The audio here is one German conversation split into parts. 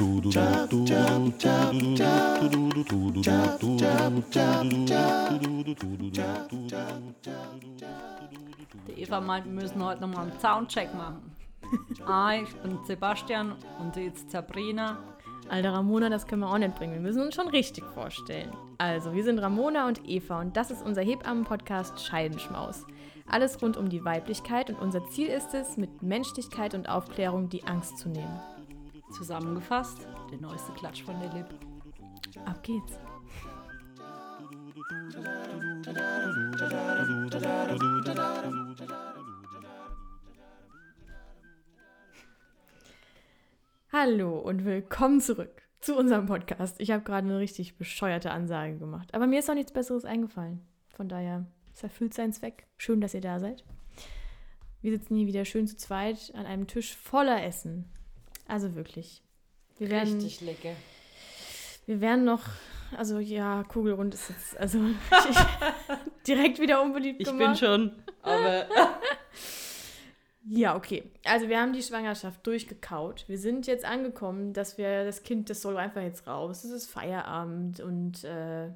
Die Eva meint, wir müssen heute nochmal einen Soundcheck machen. Ah, ich bin Sebastian und sie ist Sabrina. Alter Ramona, das können wir auch nicht bringen. Wir müssen uns schon richtig vorstellen. Also, wir sind Ramona und Eva und das ist unser Hebammen-Podcast Scheidenschmaus. Alles rund um die Weiblichkeit und unser Ziel ist es, mit Menschlichkeit und Aufklärung die Angst zu nehmen. Zusammengefasst, der neueste Klatsch von der Lip. Ab geht's. Hallo und willkommen zurück zu unserem Podcast. Ich habe gerade eine richtig bescheuerte Ansage gemacht, aber mir ist auch nichts Besseres eingefallen. Von daher, es erfüllt seinen Zweck. Schön, dass ihr da seid. Wir sitzen hier wieder schön zu zweit an einem Tisch voller Essen. Also wirklich. Wir werden, Richtig lecker. wir werden noch, also ja, Kugelrund ist jetzt, also ich, direkt wieder unbeliebt Ich gemacht. bin schon, aber Ja, okay. Also wir haben die Schwangerschaft durchgekaut. Wir sind jetzt angekommen, dass wir das Kind, das soll einfach jetzt raus. Es ist Feierabend und äh,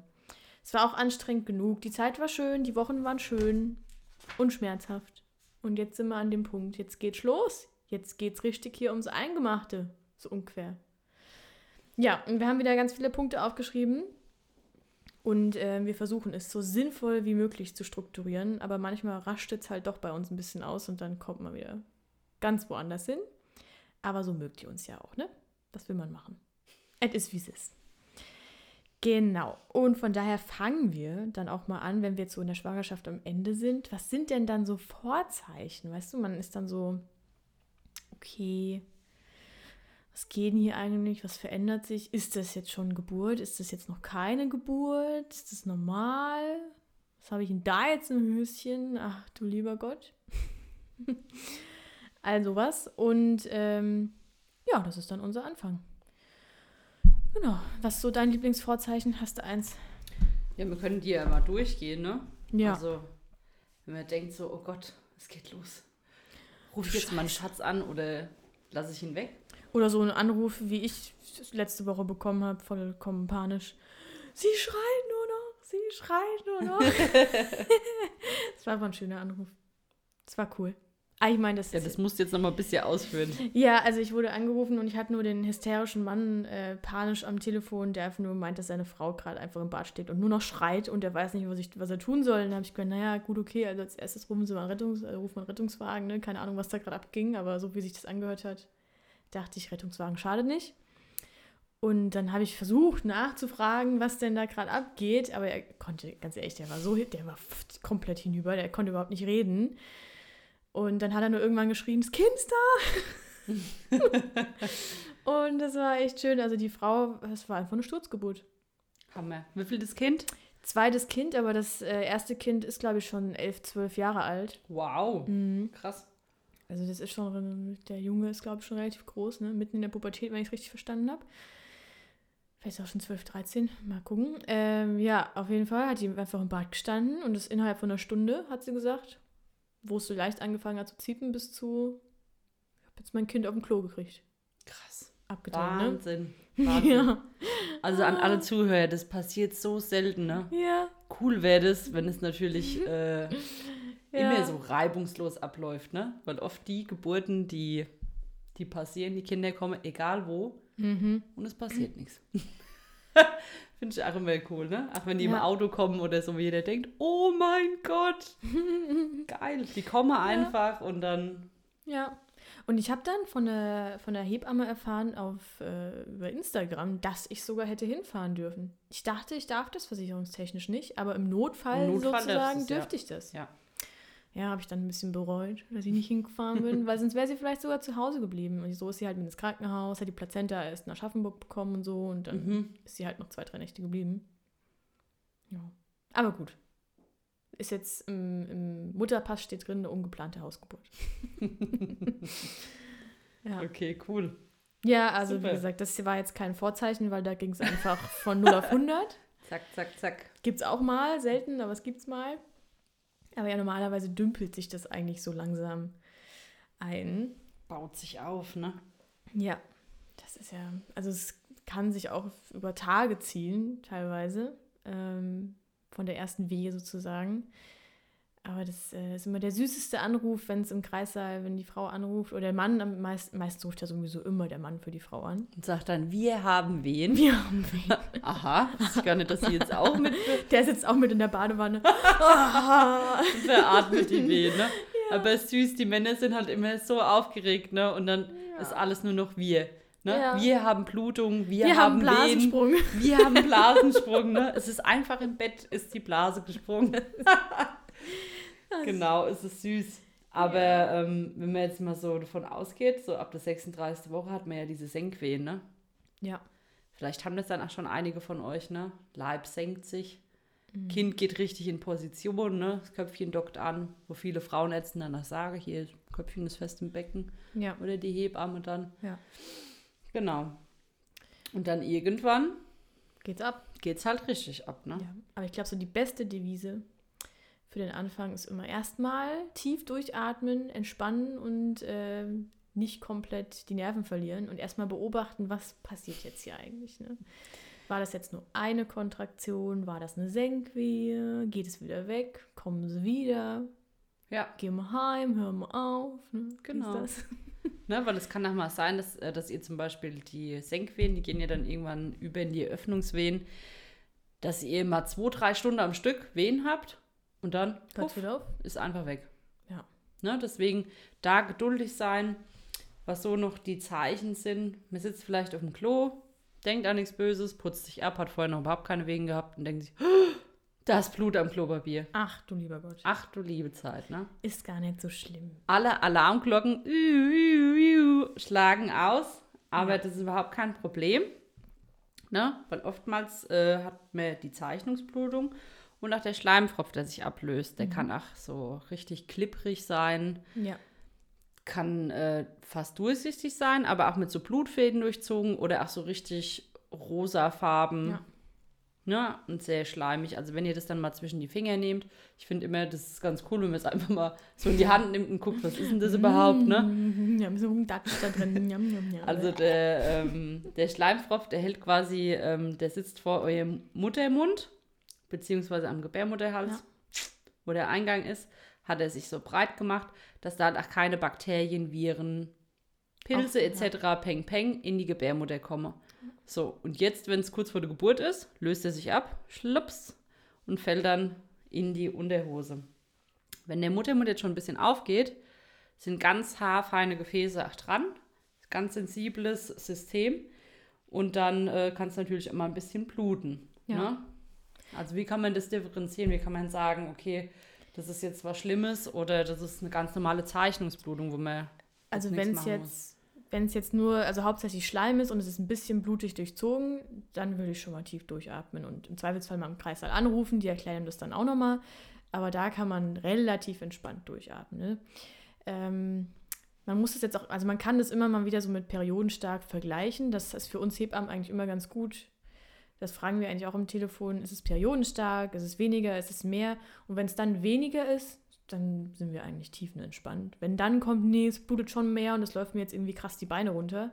es war auch anstrengend genug. Die Zeit war schön, die Wochen waren schön und schmerzhaft. Und jetzt sind wir an dem Punkt. Jetzt geht's los. Jetzt geht's richtig hier ums Eingemachte. So unquer. Ja, und wir haben wieder ganz viele Punkte aufgeschrieben. Und äh, wir versuchen es so sinnvoll wie möglich zu strukturieren, aber manchmal rascht es halt doch bei uns ein bisschen aus und dann kommt man wieder ganz woanders hin. Aber so mögt ihr uns ja auch, ne? Was will man machen? Es ist, wie es ist. Genau. Und von daher fangen wir dann auch mal an, wenn wir jetzt so in der Schwangerschaft am Ende sind. Was sind denn dann so Vorzeichen? Weißt du, man ist dann so, okay, was geht denn hier eigentlich? Was verändert sich? Ist das jetzt schon Geburt? Ist das jetzt noch keine Geburt? Ist das normal? Was habe ich denn da jetzt im Höschen? Ach du lieber Gott. also was. Und ähm, ja, das ist dann unser Anfang. Genau. Was ist so dein Lieblingsvorzeichen? Hast du eins? ja, wir können die ja mal durchgehen, ne? Ja. Also, wenn man denkt so, oh Gott, es geht los. Ruf ich jetzt meinen Schatz an oder lasse ich ihn weg? Oder so ein Anruf, wie ich letzte Woche bekommen habe, vollkommen panisch. Sie schreit nur noch, sie schreit nur noch. das war aber ein schöner Anruf. Das war cool. Ah, ich meine, das Ja, das musst du jetzt noch mal ein bisschen ausführen. Ja, also ich wurde angerufen und ich hatte nur den hysterischen Mann äh, panisch am Telefon, der einfach nur meint, dass seine Frau gerade einfach im Bad steht und nur noch schreit und er weiß nicht, was, ich, was er tun soll. Und dann habe ich gedacht, naja, gut, okay, also als erstes rufen sie mal einen, Rettungs, äh, rufen einen Rettungswagen, ne? keine Ahnung, was da gerade abging, aber so wie sich das angehört hat, dachte ich, Rettungswagen schadet nicht. Und dann habe ich versucht nachzufragen, was denn da gerade abgeht, aber er konnte, ganz ehrlich, der war so, der war komplett hinüber, der konnte überhaupt nicht reden. Und dann hat er nur irgendwann geschrien, das Kind ist da. Und das war echt schön. Also die Frau, es war einfach eine Sturzgeburt. Hammer. Wie viel das Kind? Zweites Kind, aber das äh, erste Kind ist, glaube ich, schon elf, zwölf Jahre alt. Wow. Mhm. Krass. Also das ist schon, der Junge ist, glaube ich, schon relativ groß, ne? Mitten in der Pubertät, wenn ich es richtig verstanden habe. Vielleicht auch schon 12, 13, mal gucken. Ähm, ja, auf jeden Fall hat die einfach im Bad gestanden und das innerhalb von einer Stunde, hat sie gesagt, wo es so leicht angefangen hat zu ziepen, bis zu, ich habe jetzt mein Kind auf dem Klo gekriegt. Krass. Abgetan, ne? Wahnsinn. Wahnsinn. Ja. Also an alle Zuhörer, das passiert so selten, ne? Ja. Cool wäre das, wenn es natürlich äh, ja. immer so reibungslos abläuft, ne? Weil oft die Geburten, die, die passieren, die Kinder kommen, egal wo, Mhm. und es passiert nichts. Finde ich auch immer cool, ne? Auch wenn die im Ja. Auto kommen oder so, wie jeder denkt, oh mein Gott, geil. Die kommen einfach und dann, Ja. Und ich habe dann von der, von der Hebamme erfahren auf, äh, über Instagram, dass ich sogar hätte hinfahren dürfen. Ich dachte, ich darf das versicherungstechnisch nicht, aber im Notfall, Im Notfall sozusagen du's, ja. dürfte ich das. ja. Ja, habe ich dann ein bisschen bereut, dass ich nicht hingefahren bin, weil sonst wäre sie vielleicht sogar zu Hause geblieben. Und so ist sie halt mit ins Krankenhaus, hat die Plazenta erst nach Aschaffenburg bekommen und so und dann Mhm. ist sie halt noch zwei, drei Nächte geblieben. Ja. Aber gut. Ist jetzt im, im Mutterpass steht drin eine ungeplante Hausgeburt. ja. Okay, cool. ja, also Super. wie gesagt, das war jetzt kein Vorzeichen, weil da ging es einfach von 0 auf 100. Zack, zack, zack. Gibt es auch mal, selten, aber es gibt's mal. Aber ja, normalerweise dümpelt sich das eigentlich so langsam ein. Baut sich auf, ne? Ja, das ist ja, also es kann sich auch über Tage ziehen, teilweise, ähm, von der ersten Wehe sozusagen. Aber das äh, ist immer der süßeste Anruf, wenn es im Kreissaal, wenn die Frau anruft oder der Mann, am meisten, meistens ruft ja sowieso immer der Mann für die Frau an. Und sagt dann, wir haben wen. Wir haben wen. Aha, wusste ich gar nicht, dass sie jetzt auch mit Der sitzt auch mit in der Badewanne. Veratmet die Wehen, ne? Aber süß, die Männer sind halt immer so aufgeregt, ne? Und dann ist alles nur noch wir. Ne? Ja. Wir haben Blutung, wir, Wir haben haben Wehen, Blasensprung. wir haben Blasensprung, ne? Es ist einfach im Bett, ist die Blase gesprungen. Genau, es ist süß. Aber ähm, wenn man jetzt mal so davon ausgeht, so ab der 36. Woche hat man ja diese Senkwehen, ne? Ja. Vielleicht haben das dann auch schon einige von euch, ne? Leib senkt sich, Mhm. Kind geht richtig in Position, ne? Das Köpfchen dockt an, wo viele Frauenärzte danach sagen, hier, Köpfchen ist fest im Becken. Ja. Oder die Hebamme dann. Ja. Genau. Und dann irgendwann Geht's ab. geht's halt richtig ab, ne? Ja. Aber ich glaube, so die beste Devise für den Anfang ist immer erstmal tief durchatmen, entspannen und ähm, nicht komplett die Nerven verlieren und erstmal beobachten, was passiert jetzt hier eigentlich. Ne? War das jetzt nur eine Kontraktion? War das eine Senkwehe? Geht es wieder weg? Kommen sie wieder? Ja. Gehen wir heim? Hören wir auf? Ne? Genau. Ne, weil es kann auch mal sein, dass, äh, dass ihr zum Beispiel die Senkwehen, die gehen ja dann irgendwann über in die Öffnungswehen, dass ihr mal zwei, drei Stunden am Stück Wehen habt und dann puff, ist einfach weg. Ja. Ne, deswegen da geduldig sein, was so noch die Zeichen sind. Man sitzt vielleicht auf dem Klo, denkt an nichts Böses, putzt sich ab, hat vorher noch überhaupt keine Wehen gehabt und denkt sich, "Oh, da ist Blut am Klopapier. Ach du lieber Gott. Ach du liebe Zeit, ne? Ist gar nicht so schlimm. Alle Alarmglocken ü, ü, ü, schlagen aus, aber Ja. das ist überhaupt kein Problem. Ne? Weil oftmals äh, hat man die Zeichnungsblutung und auch der Schleimfropf, der sich ablöst, der kann auch so richtig klipprig sein, Ja. kann äh, fast durchsichtig sein, aber auch mit so Blutfäden durchzogen oder auch so richtig rosa Farben. Ja. Ne? Und sehr schleimig. Also wenn ihr das dann mal zwischen die Finger nehmt, ich finde immer, das ist ganz cool, wenn man es einfach mal so in die Hand nimmt und guckt, was ist denn das überhaupt, ne? Mm, Ja, so ein Datsch da drin. Also der, ähm, der Schleimfropf, der hält quasi, ähm, der sitzt vor eurem Muttermund, beziehungsweise am Gebärmutterhals, Ja. wo der Eingang ist, hat er sich so breit gemacht, dass da auch keine Bakterien, Viren, Pilze Auch, ja. etc. Peng Peng in die Gebärmutter kommen. So, und jetzt, wenn es kurz vor der Geburt ist, löst er sich ab, schlups und fällt dann in die Unterhose. Wenn der Muttermund jetzt schon ein bisschen aufgeht, sind ganz haarfeine Gefäße auch dran. Ganz sensibles System. Und dann äh, kann es natürlich immer ein bisschen bluten. Ja. Ne? Also wie kann man das differenzieren? Wie kann man sagen, okay, das ist jetzt was Schlimmes oder das ist eine ganz normale Zeichnungsblutung, wo man Also wenn es jetzt, wenn es jetzt nur, also hauptsächlich Schleim ist und es ist ein bisschen blutig durchzogen, dann würde ich schon mal tief durchatmen und im Zweifelsfall mal im Kreissaal anrufen, die erklären das dann auch nochmal. Aber da kann man relativ entspannt durchatmen. Ne? Ähm, man muss es jetzt auch, also man kann das immer mal wieder so mit periodenstark vergleichen. Das ist für uns Hebammen eigentlich immer ganz gut. Das fragen wir eigentlich auch im Telefon. Ist es periodenstark? Ist es weniger? Ist es mehr? Und wenn es dann weniger ist, dann sind wir eigentlich tiefenentspannt. Wenn dann kommt, nee, es blutet schon mehr und es läuft mir jetzt irgendwie krass die Beine runter,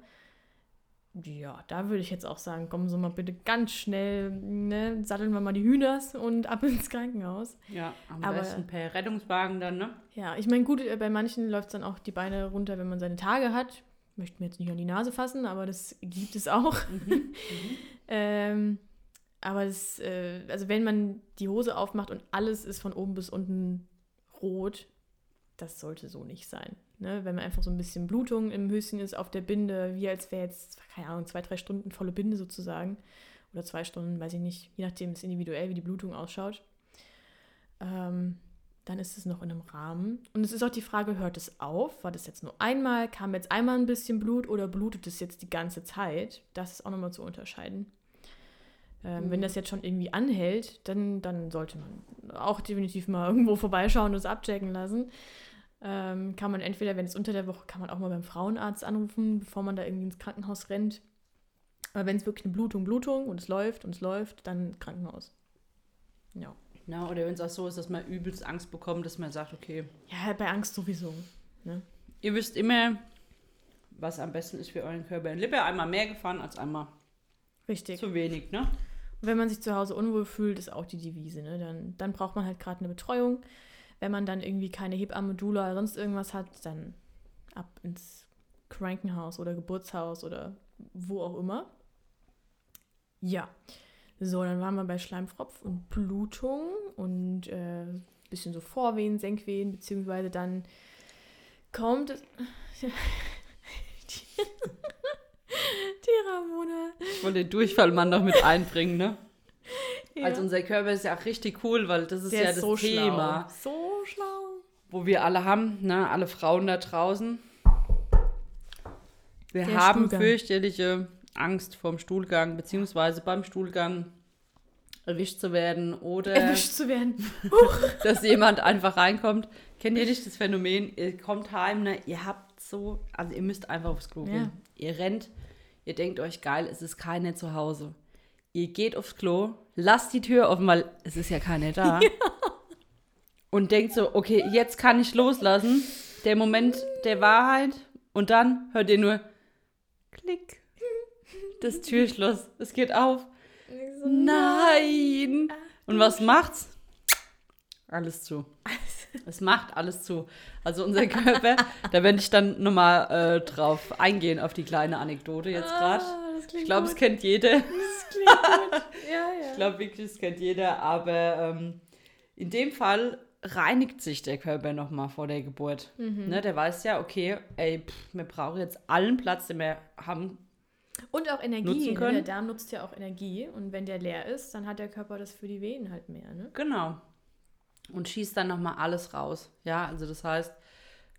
ja, da würde ich jetzt auch sagen, kommen Sie mal bitte ganz schnell, ne, satteln wir mal die Hühners und ab ins Krankenhaus. Ja, am Aber- besten per Rettungswagen dann, ne? Ja, ich meine, gut, äh, bei manchen läuft es dann auch die Beine runter, wenn man seine Tage hat. Möchte mir jetzt nicht an die Nase fassen, aber das gibt es auch. ähm, aber das, äh, also wenn man die Hose aufmacht und alles ist von oben bis unten rot, das sollte so nicht sein. Ne? Wenn man einfach so ein bisschen Blutung im Höschen ist auf der Binde, wie als wäre jetzt, keine Ahnung, zwei, drei Stunden volle Binde sozusagen. Oder zwei Stunden, weiß ich nicht, je nachdem ist individuell, wie die Blutung ausschaut. Ähm, dann ist es noch in einem Rahmen. Und es ist auch die Frage, hört es auf? War das jetzt nur einmal? Kam jetzt einmal ein bisschen Blut oder blutet es jetzt die ganze Zeit? Das ist auch nochmal zu unterscheiden. Ähm, Wenn das jetzt schon irgendwie anhält, dann, dann sollte man auch definitiv mal irgendwo vorbeischauen und es abchecken lassen. Ähm, kann man entweder, wenn es unter der Woche, kann man auch mal beim Frauenarzt anrufen, bevor man da irgendwie ins Krankenhaus rennt. Aber wenn es wirklich eine Blutung, Blutung und es läuft und es läuft, dann Krankenhaus. Ja. Ja, oder wenn es auch so ist, dass man übelst Angst bekommt, dass man sagt, okay, Ja, bei Angst sowieso. Ne? ihr wisst immer, was am besten ist für euren Körper. Lieber einmal mehr gefahren als einmal Richtig. zu wenig, ne? Und wenn man sich zu Hause unwohl fühlt, ist auch die Devise. Ne? Dann, dann braucht man halt gerade eine Betreuung. Wenn man dann irgendwie keine Hebamme, Dula oder sonst irgendwas hat, dann ab ins Krankenhaus oder Geburtshaus oder wo auch immer. Ja. So, dann waren wir bei Schleimfropf und Blutung und äh, bisschen so Vorwehen, Senkwehen, beziehungsweise dann kommt es. die, die Ramona. Ich wollte den Durchfallmann noch mit einbringen, ne? Ja. Also unser Körper ist ja auch richtig cool, weil das ist Der ja ist das so Thema, schlau. So schlau. wo wir alle haben, ne? Alle Frauen da draußen. Wir Der haben Stuhlgang. fürchterliche Angst vorm Stuhlgang, beziehungsweise beim Stuhlgang erwischt zu werden oder Erwischt zu werden. dass jemand einfach reinkommt. Kennt ihr nicht das Phänomen? Ihr kommt heim, ne? ihr habt so, also ihr müsst einfach aufs Klo Ja. gehen. Ihr rennt, ihr denkt euch, geil, es ist keiner zu Hause. Ihr geht aufs Klo, lasst die Tür offen, weil es ist ja keiner da. Und denkt so, okay, jetzt kann ich loslassen. Der Moment der Wahrheit. Und dann hört ihr nur Klick. Das Türschloss. Es geht auf. Nein! Und was macht's? Alles zu. Es macht alles zu. Also unser Körper, da werde ich dann nochmal äh, drauf eingehen, auf die kleine Anekdote jetzt gerade. Ah, Ich glaube, es kennt jeder. Das klingt gut. Ja, ja. Ich glaube wirklich, es kennt jeder. Aber ähm, in dem Fall reinigt sich der Körper nochmal vor der Geburt. Mhm. Ne, der weiß ja, okay, ey, pff, wir brauchen jetzt allen Platz, den wir haben. Und auch Energie. Ne? Der Darm nutzt ja auch Energie. Und wenn der leer ist, dann hat der Körper das für die Venen halt mehr. Ne? Genau. Und schießt dann nochmal alles raus. Ja, also das heißt,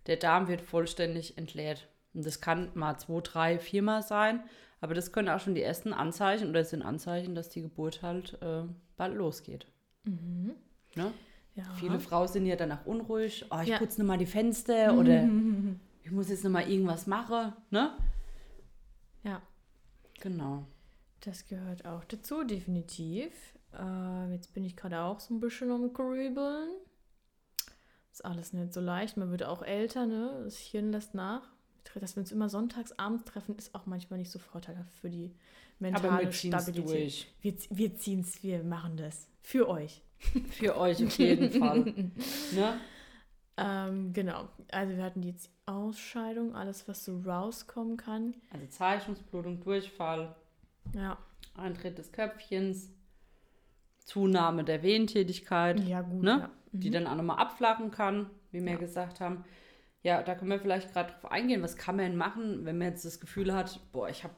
der Darm wird vollständig entleert. Und das kann mal zwei, drei, viermal sein. Aber das können auch schon die ersten Anzeichen oder es sind Anzeichen, dass die Geburt halt äh, bald losgeht. Ne? Ja. Viele Frauen sind ja danach unruhig. Oh, ich Ja. putze nochmal die Fenster oder ich muss jetzt nochmal irgendwas machen. Ne? Ja, Genau. das gehört auch dazu, definitiv. Äh, jetzt bin ich gerade auch so ein bisschen am Grübeln. Ist alles nicht so leicht. Man wird auch älter, ne? Das Hirn lässt nach. Dass wir uns immer sonntags abends treffen, ist auch manchmal nicht so vorteilhaft für die mentale Aber wir Stabilität. durch. Wir, wir ziehen es, wir machen das. Für euch. Für euch auf jeden Fall. Ne? Ähm, genau. Also wir hatten die jetzt Ausscheidung, alles, was so rauskommen kann. Also Zeichnungsblutung, Durchfall, Ja. Eintritt des Köpfchens, Zunahme der Wehentätigkeit, Ja, gut. ne? Ja. die Mhm. dann auch nochmal abflachen kann, wie wir Ja. gesagt haben. Ja, da können wir vielleicht gerade drauf eingehen. Was kann man denn machen, wenn man jetzt das Gefühl hat, boah, ich habe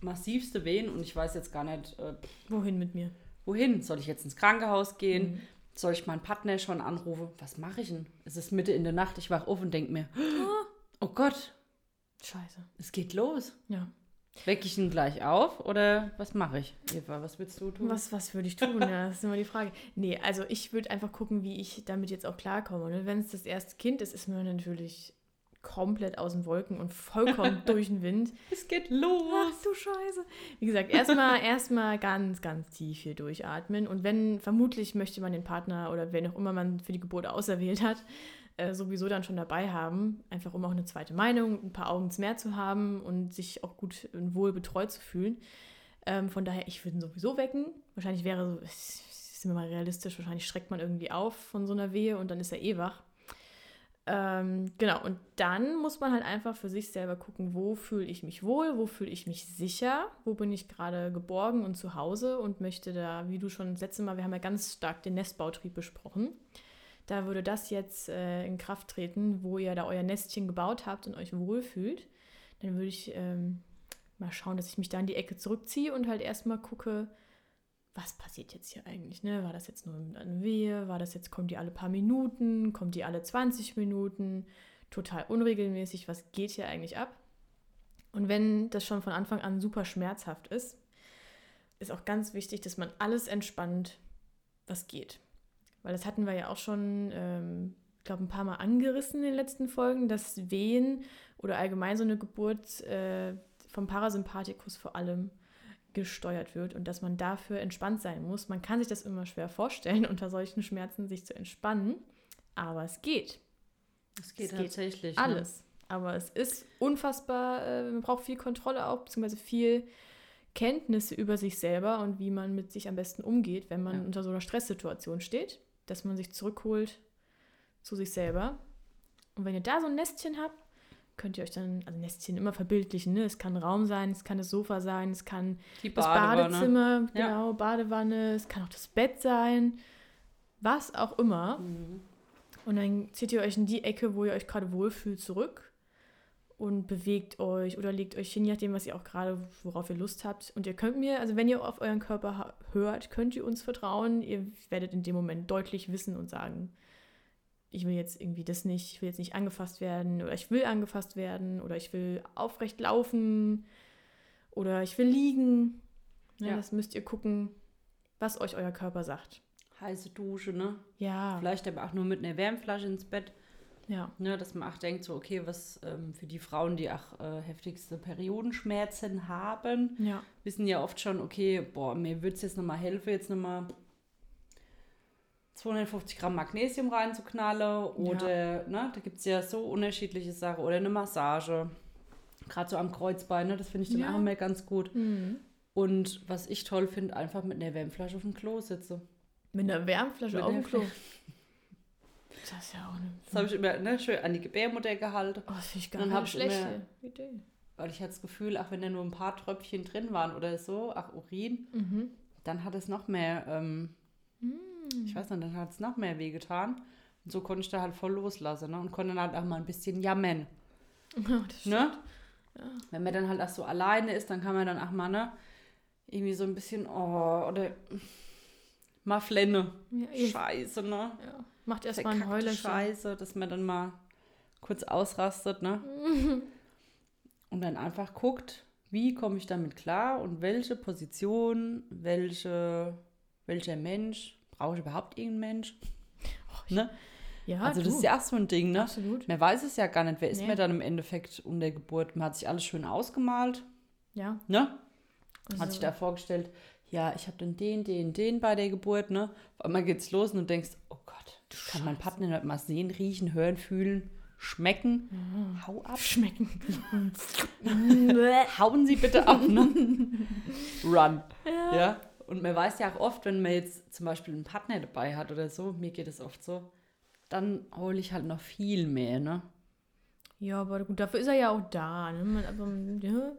massivste Wehen und ich weiß jetzt gar nicht, äh, Wohin mit mir? wohin? Soll ich jetzt ins Krankenhaus gehen? Mhm. Soll ich meinen Partner schon anrufen? Was mache ich denn? Es ist Mitte in der Nacht, ich wach auf und denke mir, oh Gott, Scheiße. es geht los. Ja. Wecke ich ihn gleich auf oder was mache ich? Eva, was willst du tun? Was, was würde ich tun? Ja, das ist immer die Frage. Nee, also ich würde einfach gucken, wie ich damit jetzt auch klarkomme. Ne? Wenn es das erste Kind ist, ist man natürlich komplett aus den Wolken und vollkommen durch den Wind. Es geht los. Ach du Scheiße. Wie gesagt, erstmal erstmal ganz, ganz tief hier durchatmen. Und wenn, vermutlich möchte man den Partner oder wen auch immer man für die Geburt auserwählt hat, äh, sowieso dann schon dabei haben. Einfach um auch eine zweite Meinung, ein paar Augen mehr zu haben und sich auch gut und wohl betreut zu fühlen. Ähm, von daher, ich würde ihn sowieso wecken. Wahrscheinlich wäre so, sind wir mal realistisch, wahrscheinlich schreckt man irgendwie auf von so einer Wehe und dann ist er eh wach. Ähm, genau, und dann muss man halt einfach für sich selber gucken, wo fühle ich mich wohl, wo fühle ich mich sicher, wo bin ich gerade geborgen und zu Hause und möchte da, wie du schon das letzte Mal, wir haben ja ganz stark den Nestbautrieb besprochen, da würde das jetzt äh, in Kraft treten, wo ihr da euer Nestchen gebaut habt und euch wohlfühlt, dann würde ich ähm, mal schauen, dass ich mich da in die Ecke zurückziehe und halt erstmal gucke, was passiert jetzt hier eigentlich? Ne? War das jetzt nur eine Wehe? War das jetzt, kommt die alle paar Minuten? Kommt die alle 20 Minuten? Total unregelmäßig. Was geht hier eigentlich ab? Und wenn das schon von Anfang an super schmerzhaft ist, ist auch ganz wichtig, dass man alles entspannt, was geht. Weil das hatten wir ja auch schon, ähm, ich glaube, ein paar Mal angerissen in den letzten Folgen, dass Wehen oder allgemein so eine Geburt äh, vom Parasympathikus vor allem gesteuert wird und dass man dafür entspannt sein muss. Man kann sich das immer schwer vorstellen, unter solchen Schmerzen sich zu entspannen, aber es geht. Es geht Es geht tatsächlich. Ne? Alles. Aber es ist unfassbar, äh, man braucht viel Kontrolle auch, beziehungsweise viel Kenntnisse über sich selber und wie man mit sich am besten umgeht, wenn man Ja. unter so einer Stresssituation steht, dass man sich zurückholt zu sich selber. Und wenn ihr da so ein Nestchen habt, könnt ihr euch dann, also Nestchen immer verbildlichen, ne? Es kann Raum sein, es kann das Sofa sein, es kann das. Badezimmer, Ja. genau, Badewanne, es kann auch das Bett sein, was auch immer. Mhm. Und dann zieht ihr euch in die Ecke, wo ihr euch gerade wohlfühlt, zurück und bewegt euch oder legt euch hin, je nachdem, was ihr auch gerade, worauf ihr Lust habt. Und ihr könnt mir, also wenn ihr auf euren Körper hört, könnt ihr uns vertrauen. Ihr werdet in dem Moment deutlich wissen und sagen, ich will jetzt irgendwie das nicht, ich will jetzt nicht angefasst werden oder ich will angefasst werden oder ich will aufrecht laufen oder ich will liegen. Ja, Ja. Das müsst ihr gucken, was euch euer Körper sagt. Heiße Dusche, ne? Ja, Vielleicht aber auch nur mit einer Wärmflasche ins Bett. ja. Ne, dass man auch denkt, so, okay, was ähm, für die Frauen, die auch äh, heftigste Periodenschmerzen haben, Ja. wissen ja oft schon, okay, boah, mir würde es jetzt nochmal helfen, jetzt nochmal 250 Gramm Magnesium reinzuknallen. Oder, ne, da gibt es ja so unterschiedliche Sachen. Oder eine Massage. Gerade so am Kreuzbein, ne, das finde ich dann Ja. auch immer ganz gut. Mhm. Und was ich toll finde, einfach mit einer Wärmflasche auf dem Klo sitze. Mit einer Wärmflasche Mit auf dem Klo. Das ist ja auch eine. Das habe ich immer ne, schön an die Gebärmutter gehalten. Oh, das finde ich gar ich schlechte immer- Idee. Weil ich hatte das Gefühl, auch wenn da nur ein paar Tröpfchen drin waren oder so, ach Urin, Mhm. dann hat es noch mehr, ähm, ich weiß nicht, dann hat es noch mehr wehgetan. Und so konnte ich da halt voll loslassen ne? und konnte dann halt auch mal ein bisschen jammern. Ja, das stimmt. Ne? Wenn man dann halt auch so alleine ist, dann kann man dann auch mal, ne, irgendwie so ein bisschen, oh, oder mal flenne. Ja, ihr- Scheiße, ne? ja. Macht erstmal ein Verkackte Heulerchen. Scheiße, dass man dann mal kurz ausrastet, ne? Und dann einfach guckt, wie komme ich damit klar und welche Position, welche, welcher Mensch, brauche ich überhaupt irgendeinen Mensch? ne? Ja, also das du. ist ja auch so ein Ding, ne? Absolut. Man weiß es ja gar nicht, wer ist Nee. mir dann im Endeffekt um der Geburt? Man hat sich alles schön ausgemalt, Ja. ne? Also, Hat sich da vorgestellt, ja, ich habe dann den, den, den bei der Geburt, ne? Auf einmal geht's los und du denkst, oh Gott, ich kann meinen Partner nicht mal sehen, riechen, hören, fühlen, schmecken. Hau ab. Schmecken. Hauen Sie bitte ab, ne? Run. Ja. Ja. Und man weiß ja auch oft, wenn man jetzt zum Beispiel einen Partner dabei hat oder so, mir geht es oft so, dann hole ich halt noch viel mehr, ne? ja, aber gut, dafür ist er ja auch da. Ne? Man, aber, ja.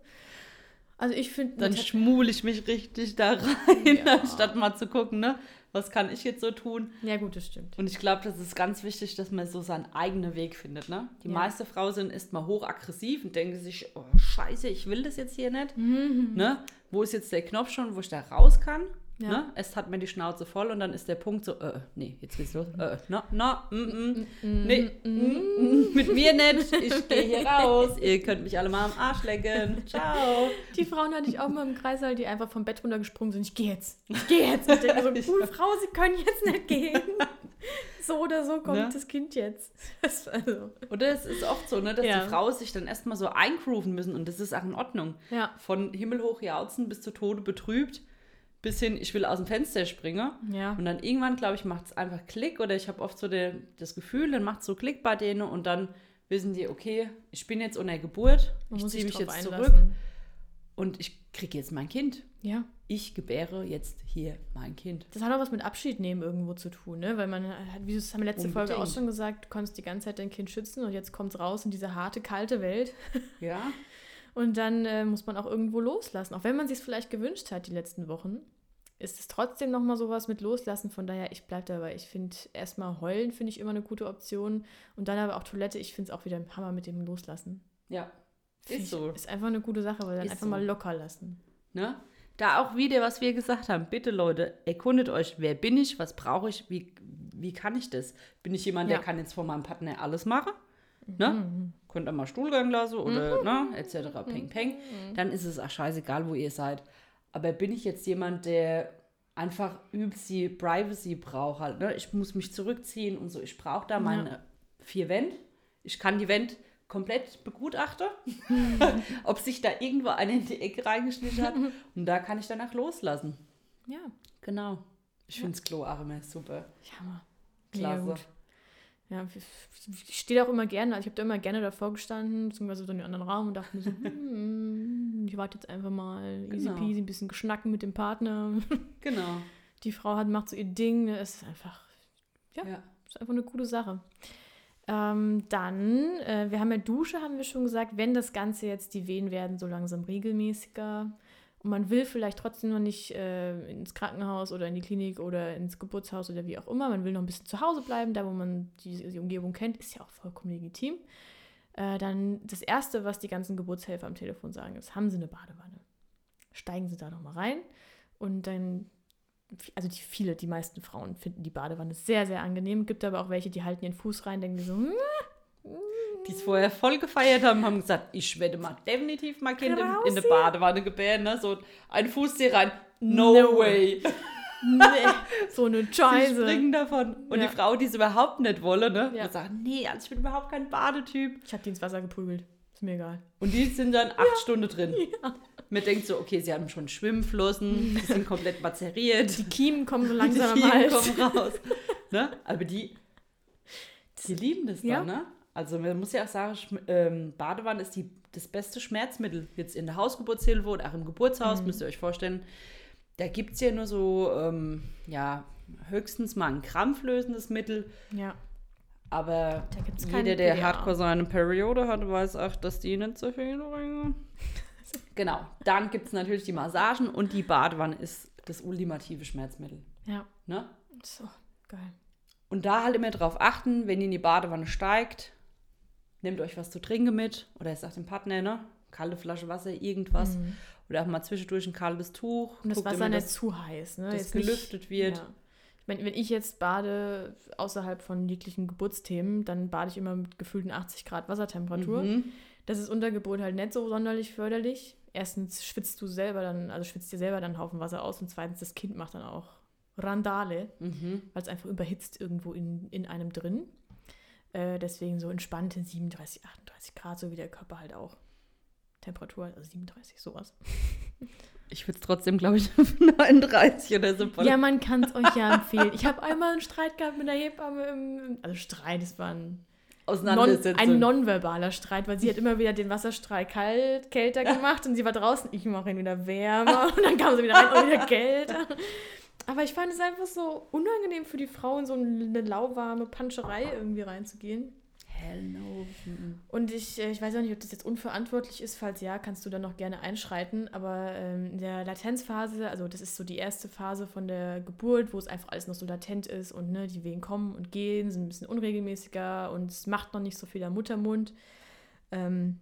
Also ich finde, Dann schmule ich mich richtig da rein, Ja. anstatt mal zu gucken, ne? Was kann ich jetzt so tun? ja gut, das stimmt. Und ich glaube, das ist ganz wichtig, dass man so seinen eigenen Weg findet, ne? Die Ja. meiste Frau sind erstmal hochaggressiv und denken sich, oh scheiße, ich will das jetzt hier nicht. Ne? Wo ist jetzt der Knopf schon, wo ich da raus kann? Ja. Ne? Es hat mir die Schnauze voll und dann ist der Punkt so, äh, nee, jetzt geht's los. Äh, na, na, mm, mm, nee, mm, mm, mit mir nicht. Ich gehe hier raus. Ihr könnt mich alle mal am Arsch lecken. Ciao. Die Frauen hatte ich auch mal im Kreißsaal, die einfach vom Bett runtergesprungen sind. Ich gehe jetzt. Ich gehe jetzt. Ich denke so, cool, Frau, Sie können jetzt nicht gehen. So oder so kommt Ne? das Kind jetzt. Das, also, Oder es ist oft so, ne, dass Ja. die Frauen sich dann erstmal so eingrooven müssen und das ist auch in Ordnung. ja. Von himmelhoch jauzen bis zu Tode betrübt, bis hin, ich will aus dem Fenster springen. Ja. Und dann irgendwann, glaube ich, macht es einfach Klick oder ich habe oft so der, das Gefühl, dann macht es so Klick bei denen und dann wissen die, okay, ich bin jetzt unter Geburt, Man ich ziehe mich jetzt zurück einlassen. und ich kriege jetzt mein Kind. Ja. Ich gebäre jetzt hier mein Kind. Das hat auch was mit Abschied nehmen irgendwo zu tun, ne? Weil man hat, wie das haben wir letzte Folge auch Unbedingt. schon gesagt, du konntest die ganze Zeit dein Kind schützen und jetzt kommt es raus in diese harte, kalte Welt. Ja, Und dann äh, muss man auch irgendwo loslassen. Auch wenn man sich es vielleicht gewünscht hat die letzten Wochen, ist es trotzdem nochmal sowas mit Loslassen. Von daher, ich bleibe dabei. Ich finde erstmal heulen, finde ich immer eine gute Option. Und dann aber auch Toilette, ich finde es auch wieder ein Hammer mit dem Loslassen. ja, Find ist ich, so. Ist einfach eine gute Sache, weil dann Ist einfach so. mal locker lassen. Ne? Da auch wieder, was wir gesagt haben. Bitte, Leute, erkundet euch, wer bin ich, was brauche ich, wie, wie kann ich das? Bin ich jemand, Ja. der kann jetzt von meinem Partner alles machen? Ne? Könnt ihr mal Stuhlgang lassen oder ne, etc. Peng, peng. Dann ist es auch scheißegal, wo ihr seid. Aber bin ich jetzt jemand, der einfach übelst die Privacy braucht halt, ne? Ich muss mich zurückziehen und so. Ich brauche da meine vier Wände. Ich kann die Wände komplett begutachten, ob sich da irgendwo einer in die Ecke reingeschnitten hat. Und da kann ich danach loslassen. Ja, Genau. Ich finde das Klo auch immer super. Mega Klasse. Ja, ich stehe auch immer gerne, also ich habe da immer gerne davor gestanden, beziehungsweise so in den anderen Raum und dachte mir so, hm, ich warte jetzt einfach mal, easy Genau. peasy, ein bisschen geschnacken mit dem Partner. Genau. Die Frau hat, macht so ihr Ding, ne, es ist einfach, Ja. ja. ist einfach eine coole Sache. Ähm, dann, äh, wir haben ja Dusche, haben wir schon gesagt, wenn das Ganze jetzt, die Wehen werden so langsam regelmäßiger und man will vielleicht trotzdem noch nicht äh, ins Krankenhaus oder in die Klinik oder ins Geburtshaus oder wie auch immer, man will noch ein bisschen zu Hause bleiben, da wo man die, die Umgebung kennt, ist ja auch vollkommen legitim. Äh, dann das Erste, was die ganzen Geburtshelfer am Telefon sagen, ist, haben Sie eine Badewanne? Steigen Sie da noch mal rein und dann also die viele, die meisten Frauen finden die Badewanne sehr, sehr angenehm. Gibt aber auch welche, die halten ihren Fuß rein, denken so, Die es vorher voll gefeiert haben, haben gesagt, ich werde mal definitiv mal Kind in, in eine. Badewanne gebären. Ne? So ein Fuß hier rein. No, No way. nee, so eine Sie Scheiße. springen davon. Und Ja. die Frau, die es überhaupt nicht wolle, ne? Ja. Ja. sagt, nee, also ich bin überhaupt kein Badetyp. Ich habe die ins Wasser geprügelt. Ist mir egal. Und die sind dann acht Stunden drin. Man denkt so, okay, sie haben schon Schwimmflossen, die sind komplett mazeriert. Die Kiemen kommen so Die langsam am Kiemen kommen raus. ne? Aber die, die lieben das Ja. dann, ne? Also man muss ja auch sagen, ähm, Badewanne ist die, das beste Schmerzmittel. Jetzt in der Hausgeburtshilfe oder auch im Geburtshaus, Mhm. müsst ihr euch vorstellen. Da gibt es ja nur so, ähm, ja, höchstens mal ein krampflösendes Mittel. Ja. Aber jeder, der PDA. hardcore seine Periode hat, weiß auch, dass die nicht so viel bringen. Genau. Dann gibt es natürlich die Massagen und die Badewanne ist das ultimative Schmerzmittel. Ja. Ne? So, geil. Und da halt immer drauf achten, wenn ihr in die Badewanne steigt, nehmt euch was zu trinken mit oder ihr sagt dem Partner, ne? Kalte Flasche Wasser, irgendwas. Mhm. Oder auch mal zwischendurch ein kaltes Tuch. Und das Wasser immer, nicht dass zu heiß, ne? das Jetzt nicht- gelüftet wird. Ja. Ich meine, wenn ich jetzt bade außerhalb von jeglichen Geburtsthemen, dann bade ich immer mit gefühlten 80 Grad Wassertemperatur. Mhm. Das ist unter Geburt halt nicht so sonderlich förderlich. Erstens schwitzt du selber dann, also schwitzt dir selber dann einen Haufen Wasser aus und zweitens das Kind macht dann auch Randale, Mhm. weil es einfach überhitzt irgendwo in, in einem drin. Äh, deswegen so entspannte 37, 38 Grad, so wie der Körper halt auch. Temperatur, also 37, sowas. Ich würde es trotzdem, glaube ich, auf 39 oder so. Ja, man kann es euch ja empfehlen. Ich habe einmal einen Streit gehabt mit der Hebamme. Im, also Streit, es war ein, non, ein nonverbaler Streit, weil sie hat immer wieder den Wasserstrahl kalt, kälter gemacht und sie war draußen. Ich mache ihn wieder wärmer und dann kam sie wieder rein und wieder kälter. Aber ich fand es einfach so unangenehm für die Frau, in so eine lauwarme Panscherei irgendwie reinzugehen. Hell no. Mhm. Und ich, äh, ich weiß auch nicht, ob das jetzt unverantwortlich ist. Falls ja, kannst du dann noch gerne einschreiten. Aber ähm, in der Latenzphase, also das ist so die erste Phase von der Geburt, wo es einfach alles noch so latent ist und ne, die Wehen kommen und gehen, sind ein bisschen unregelmäßiger und es macht noch nicht so viel am Muttermund. Ähm,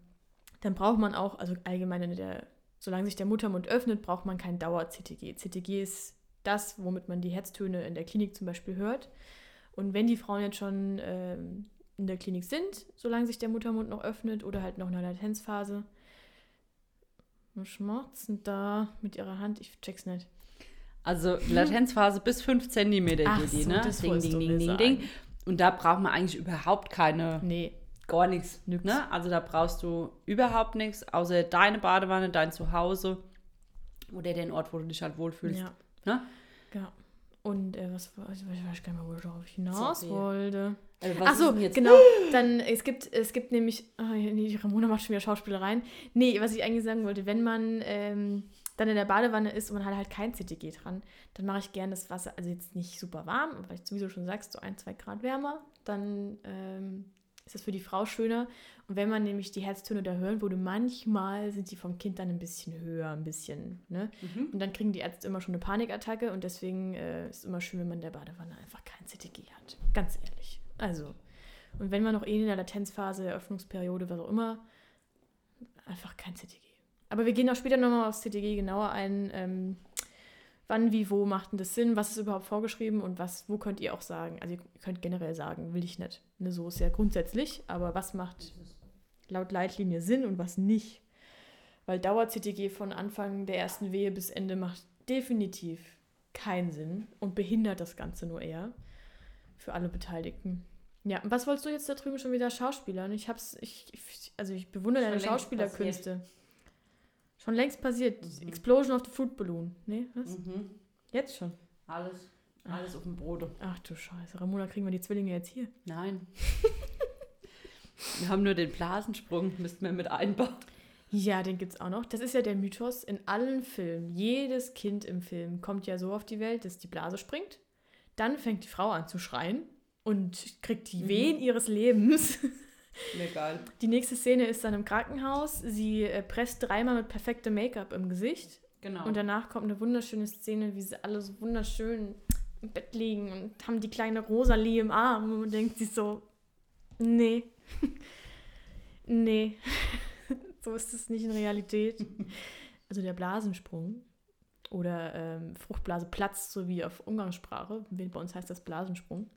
dann braucht man auch, also allgemein, in der, solange sich der Muttermund öffnet, braucht man kein Dauer-CTG. CTG ist das, womit man die Herztöne in der Klinik zum Beispiel hört. Und wenn die Frauen jetzt schon ähm, in der Klinik sind, solange sich der Muttermund noch öffnet oder halt noch in der Latenzphase. Denn da mit ihrer Hand? Ich check's nicht. Also Latenzphase bis 5 cm geht die, so, ne? das Ding, ding, ding, ding, ding. Und da braucht man eigentlich überhaupt keine, Nee. gar nichts. Nix. Ne? Also da brauchst du überhaupt nichts, außer deine Badewanne, dein Zuhause oder den Ort, wo du dich halt wohlfühlst. Ja. Ne? Ja. Und äh, was war, ich weiß gar nicht mehr, wo ich hinaus Sorry. wollte. Also Ach was so, ist denn jetzt? genau. Dann, es gibt, es gibt nämlich, ah, nee, Ramona macht schon wieder Schauspielereien. Nee, was ich eigentlich sagen wollte, wenn man ähm, dann in der Badewanne ist und man hat halt kein CTG dran, dann mache ich gerne das Wasser, also jetzt nicht super warm, aber vielleicht, wie du schon sagst, so ein, zwei Grad wärmer, dann ähm, ist das für die Frau schöner. Und wenn man nämlich die Herztöne da hören würde, manchmal sind die vom Kind dann ein bisschen höher, ein bisschen, ne? Mhm. Und dann kriegen die Ärzte immer schon eine Panikattacke und deswegen äh, ist es immer schön, wenn man in der Badewanne einfach kein CTG hat. Ganz ehrlich. Also, und wenn man noch eh in der Latenzphase, Eröffnungsperiode, was auch immer, einfach kein CTG. Aber wir gehen auch später nochmal aufs CTG genauer ein. Ähm, wann, wie, wo macht denn das Sinn? Was ist überhaupt vorgeschrieben und was, wo könnt ihr auch sagen? Also, ihr könnt generell sagen, will ich nicht. Ne, so ist ja grundsätzlich, aber was macht laut Leitlinie Sinn und was nicht? Weil Dauer-CTG von Anfang der ersten Wehe bis Ende macht definitiv keinen Sinn und behindert das Ganze nur eher für alle Beteiligten. Ja, und was wolltest du jetzt da drüben schon wieder Schauspielern? Ich hab's, ich, ich also ich bewundere deine Schauspielerkünste. Schon längst passiert. Mhm. Explosion of the Fruit Balloon. Nee, was? Mhm. Jetzt schon. Alles. Alles auf dem Brot. Ach du Scheiße. Ramona, kriegen wir die Zwillinge jetzt hier? Nein. wir haben nur den Blasensprung, müssten wir mit einbauen. Ja, den gibt's auch noch. Das ist ja der Mythos in allen Filmen. Jedes Kind im Film kommt ja so auf die Welt, dass die Blase springt. Dann fängt die Frau an zu schreien und kriegt die Wehen ihres Lebens. Mir egal. Die nächste Szene ist dann im Krankenhaus. Sie äh, presst dreimal mit perfektem Make-up im Gesicht. Genau. Und danach kommt eine wunderschöne Szene, wie sie alle so wunderschön im Bett liegen und haben die kleine Rosalie im Arm. Und man denkt sich so, nee. nee. so ist es nicht in Realität. Also der Blasensprung oder ähm, Fruchtblase platzt, so wie auf Umgangssprache. Bei uns heißt das Blasensprung.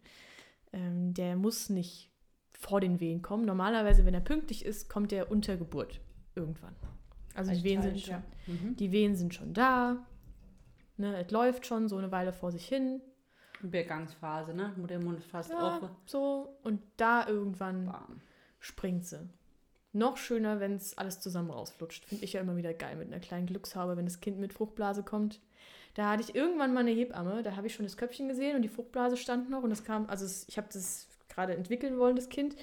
Ähm, der muss nicht vor den Wehen kommen. Normalerweise, wenn er pünktlich ist, kommt er unter Geburt irgendwann. Also die Wehen, sind schon, Mhm. die Wehen sind schon da. Ne, es läuft schon so eine Weile vor sich hin. Übergangsphase, ne? Muttermund fast Ja, offen. so. Und da irgendwann Bam. springt sie. Noch schöner, wenn es alles zusammen rausflutscht. Finde ich ja immer wieder geil mit einer kleinen Glückshaube, wenn das Kind mit Fruchtblase kommt. Da hatte ich irgendwann mal eine Hebamme, da habe ich schon das Köpfchen gesehen und die Fruchtblase stand noch und es kam, also ich habe das gerade entwickeln wollen, das Kind.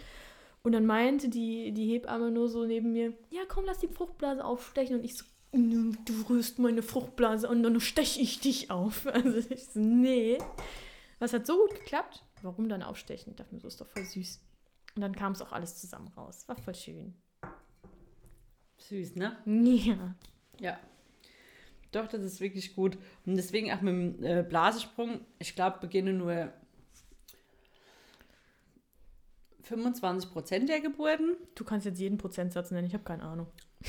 Und dann meinte die, die Hebamme nur so neben mir, ja komm, lass die Fruchtblase aufstechen. Und ich so, "Mm, du rührst meine Fruchtblase und dann steche ich dich auf. Also ich so, nee. Was hat so gut geklappt? Warum dann aufstechen? Ich dachte mir, so ist doch voll süß. Und dann kam es auch alles zusammen raus. War voll schön. Süß, ne? Ja. Ja. Doch, das ist wirklich gut. Und deswegen auch mit dem äh, Blasensprung, ich glaube, beginnen nur 25 Prozent der Geburten. Du kannst jetzt jeden Prozentsatz nennen, ich habe keine Ahnung.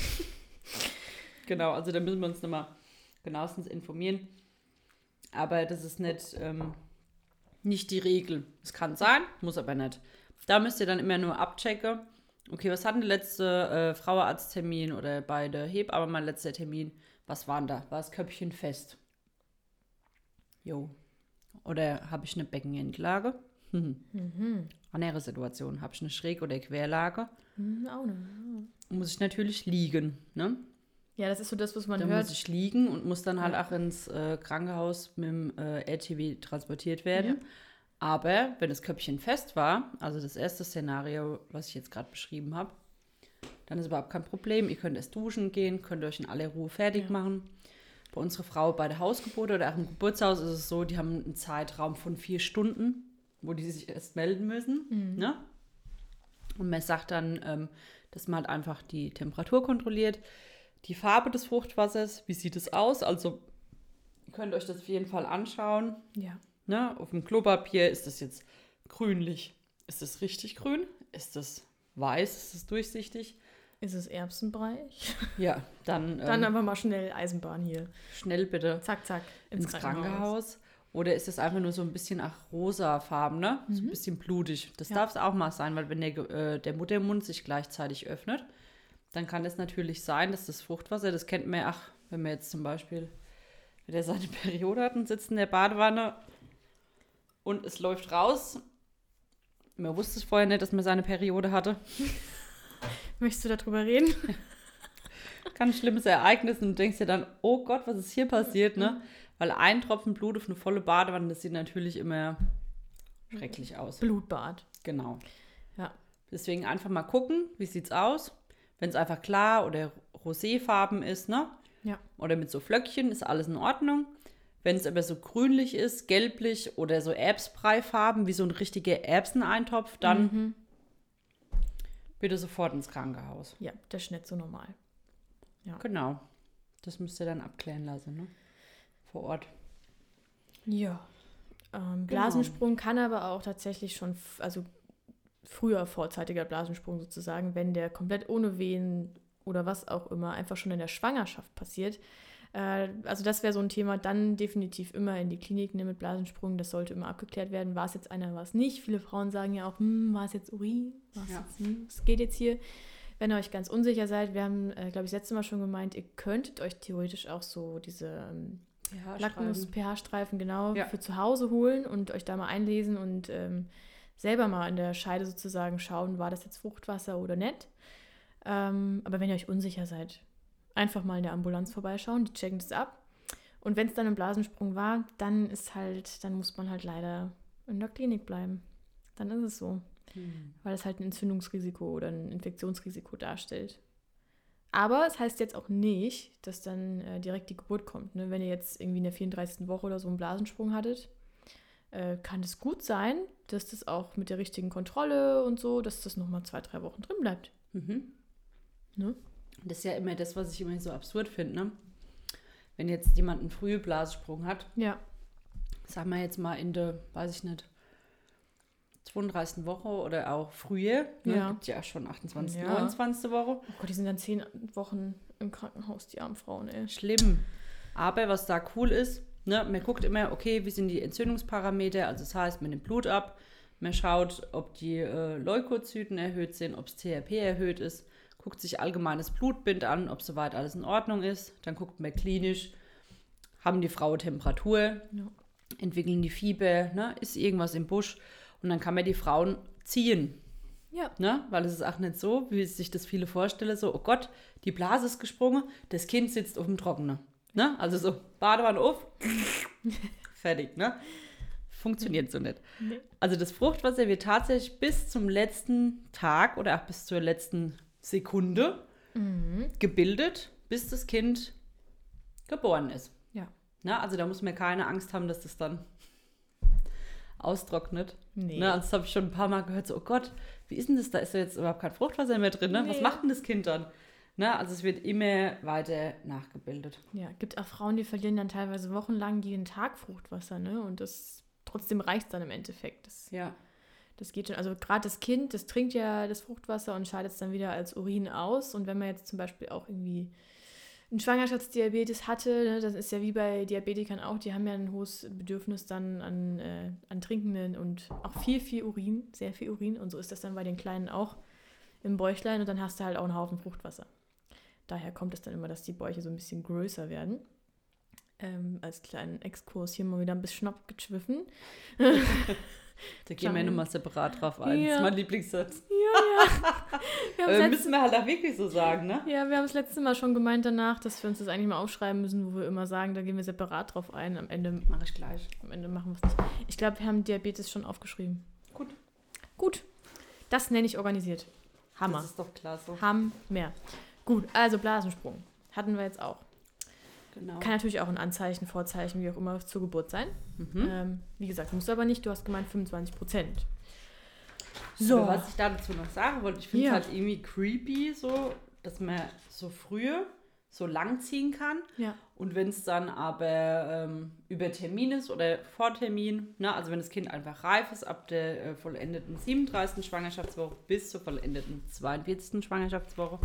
Genau, also da müssen wir uns nochmal genauestens informieren. Aber das ist nicht, ähm, nicht die Regel. Es kann sein, muss aber nicht. Da müsst ihr dann immer nur abchecken. Okay, was hat denn der letzte äh, Frauenarzttermin oder bei der Hebamme mein letzter Termin? Was waren da? War das Köpfchen fest? Jo. Oder habe ich eine Beckenendlage? Hm. Mhm. Andere Situation. Habe ich eine Schräg- oder Querlage? Hm, auch nicht. Muss ich natürlich liegen. Ne? Ja, das ist so das, was man Da hört. muss ich liegen und muss dann halt Ja. auch ins äh, Krankenhaus mit dem äh, RTW transportiert werden. Ja. Aber wenn das Köpfchen fest war, also das erste Szenario, was ich jetzt gerade beschrieben habe, dann ist überhaupt kein Problem. Ihr könnt erst duschen gehen, könnt euch in aller Ruhe fertig Ja. machen. Bei unserer Frau bei der Hausgeburt oder auch im Geburtshaus ist es so, die haben einen Zeitraum von vier Stunden, wo die sich erst melden müssen. Mhm. Ne? Und man sagt dann, ähm, dass man halt einfach die Temperatur kontrolliert, die Farbe des Fruchtwassers, wie sieht es aus? Also ihr könnt euch das auf jeden Fall anschauen. Ja. Ne? Auf dem Klopapier ist das jetzt grünlich. Ist das richtig grün? Ist das weiß? Ist das durchsichtig? Ist es Erbsenbrei? Ja, dann, Dann ähm, aber mal schnell Eisenbahn hier. schnell bitte Zack, zack. ins, Krankenhaus. Oder ist es einfach nur so ein bisschen ach, rosafarben, ne? So ein bisschen blutig. Das Ja. darf es auch mal sein, weil wenn der, äh, der Muttermund sich gleichzeitig öffnet, dann kann es natürlich sein, dass das Fruchtwasser, das kennt man ja, ach, wenn man jetzt zum Beispiel, wenn er seine Periode hat und sitzt in der Badewanne und es läuft raus. Man wusste es vorher nicht, dass man seine Periode hatte. Möchtest du darüber reden? Ganz schlimmes Ereignis und du denkst dir dann, oh Gott, was ist hier passiert, ne? Weil ein Tropfen Blut auf eine volle Badewanne, das sieht natürlich immer schrecklich aus. Blutbad. Genau. Ja. Deswegen einfach mal gucken, wie sieht's aus. Wenn es einfach klar oder roséfarben ist, ne? Ja. Oder mit so Flöckchen, ist alles in Ordnung. Wenn es aber so grünlich ist, gelblich oder so Erbsbreifarben, wie so ein richtiger Erbseneintopf, dann Mhm. bitte sofort ins Krankenhaus. Ja, ist nicht so normal. Genau. Das müsst ihr dann abklären lassen, ne? Vor Ort. Ja. Ähm, Genau. Blasensprung kann aber auch tatsächlich schon, also früher vorzeitiger Blasensprung sozusagen, wenn der komplett ohne Wehen oder was auch immer einfach schon in der Schwangerschaft passiert. Äh, also das wäre so ein Thema, dann definitiv immer in die Klinik ne, mit Blasensprung. Das sollte immer abgeklärt werden. War es jetzt einer, war es nicht? Viele Frauen sagen ja auch, hm, war es jetzt Urin? Es Ja. jetzt, hm, was geht jetzt hier? Wenn ihr euch ganz unsicher seid, wir haben, äh, glaube ich, das letzte Mal schon gemeint, ihr könntet euch theoretisch auch so diese ähm, Lackmus, pH-Streifen, genau, Ja. für zu Hause holen und euch da mal einlesen und ähm, selber mal in der Scheide sozusagen schauen, war das jetzt Fruchtwasser oder nicht. Ähm, aber wenn ihr euch unsicher seid, einfach mal in der Ambulanz vorbeischauen, die checken das ab. Und wenn es dann ein Blasensprung war, dann ist halt, dann muss man halt leider in der Klinik bleiben. Dann ist es so. Hm. Weil es halt ein Entzündungsrisiko oder ein Infektionsrisiko darstellt. Aber es heißt jetzt auch nicht, dass dann äh, direkt die Geburt kommt. Ne? Wenn ihr jetzt irgendwie in der 34. Woche oder so einen Blasensprung hattet, äh, kann es gut sein, dass das auch mit der richtigen Kontrolle und so, dass das nochmal zwei, drei Wochen drin bleibt. Mhm. Ne? Das ist ja immer das, was ich immer so absurd finde. Ne? Wenn jetzt jemand einen frühen Blasensprung hat, Ja. sagen wir jetzt mal in der, weiß ich nicht, 32. Woche oder auch frühe, ne? Ja. gibt ja schon 28., Ja. 29. Woche. Oh Gott, die sind dann zehn Wochen im Krankenhaus, die armen Frauen, ey. Schlimm. Aber was da cool ist, ne, man guckt immer, okay, wie sind die Entzündungsparameter, also das heißt, man nimmt Blut ab, man schaut, ob die äh, Leukozyten erhöht sind, ob das THP erhöht ist, guckt sich allgemeines Blutbild an, ob soweit alles in Ordnung ist, dann guckt man klinisch, haben die Frau Temperatur, Ja. entwickeln die Fieber, ne, ist irgendwas im Busch und dann kann man die Frauen ziehen. Ja. Ne? Weil es ist auch nicht so, wie sich das viele vorstellen, so, oh Gott, die Blase ist gesprungen, das Kind sitzt auf dem Trockenen. Ne? Also so, Badewanne auf, fertig, ne? Funktioniert so nicht. Nee. Also das Fruchtwasser wird tatsächlich bis zum letzten Tag oder auch bis zur letzten Sekunde Mhm. gebildet, bis das Kind geboren ist. Ja. Ne? Also da muss man keine Angst haben, dass das dann austrocknet. Nee. Ne, also das habe ich schon ein paar Mal gehört, so, oh Gott, wie ist denn das? Da ist ja jetzt überhaupt kein Fruchtwasser mehr drin. Ne? Was Nee. macht denn das Kind dann? Ne? Also es wird immer weiter nachgebildet. Ja, gibt auch Frauen, die verlieren dann teilweise wochenlang jeden Tag Fruchtwasser, ne? Und das trotzdem reicht dann im Endeffekt. Das, Ja. das geht schon. Also gerade das Kind, das trinkt ja das Fruchtwasser und scheidet es dann wieder als Urin aus. Und wenn man jetzt zum Beispiel auch irgendwie einen Schwangerschaftsdiabetes hatte, ne, das ist ja wie bei Diabetikern auch, die haben ja ein hohes Bedürfnis dann an, äh, an Trinkenden und auch viel, viel Urin, sehr viel Urin. Und so ist das dann bei den Kleinen auch im Bäuchlein und dann hast du halt auch einen Haufen Fruchtwasser. Daher kommt es dann immer, dass die Bäuche so ein bisschen größer werden. Ähm, als kleinen Exkurs hier mal wieder ein bisschen abgeschwiffen. Da gehen wir nochmal separat drauf ein. Das Ja. ist mein Lieblingssatz. Ja, ja. Wir Äh, das müssen wir halt auch wirklich so sagen, ne? Ja, wir haben das letzte Mal schon gemeint danach, dass wir uns das eigentlich mal aufschreiben müssen, wo wir immer sagen, da gehen wir separat drauf ein. Am Ende, Mache ich gleich. am Ende machen wir es nicht. Ich glaube, wir haben Diabetes schon aufgeschrieben. Gut. Gut. Das nenne ich organisiert. Hammer. Das ist doch klasse. Hammer. Gut, also Blasensprung. Hatten wir jetzt auch. Genau. Kann natürlich auch ein Anzeichen, Vorzeichen, wie auch immer, zur Geburt sein. Mhm. Ähm, wie gesagt, muss aber nicht. Du hast gemeint 25 Prozent. So. was ich dazu noch sagen wollte, ich finde es Ja. halt irgendwie creepy, so, dass man so früh so lang ziehen kann. Ja. Und wenn es dann aber ähm, über Termin ist oder vor Termin, ne, also wenn das Kind einfach reif ist, ab der äh, vollendeten 37. Schwangerschaftswoche bis zur vollendeten 42. Schwangerschaftswoche,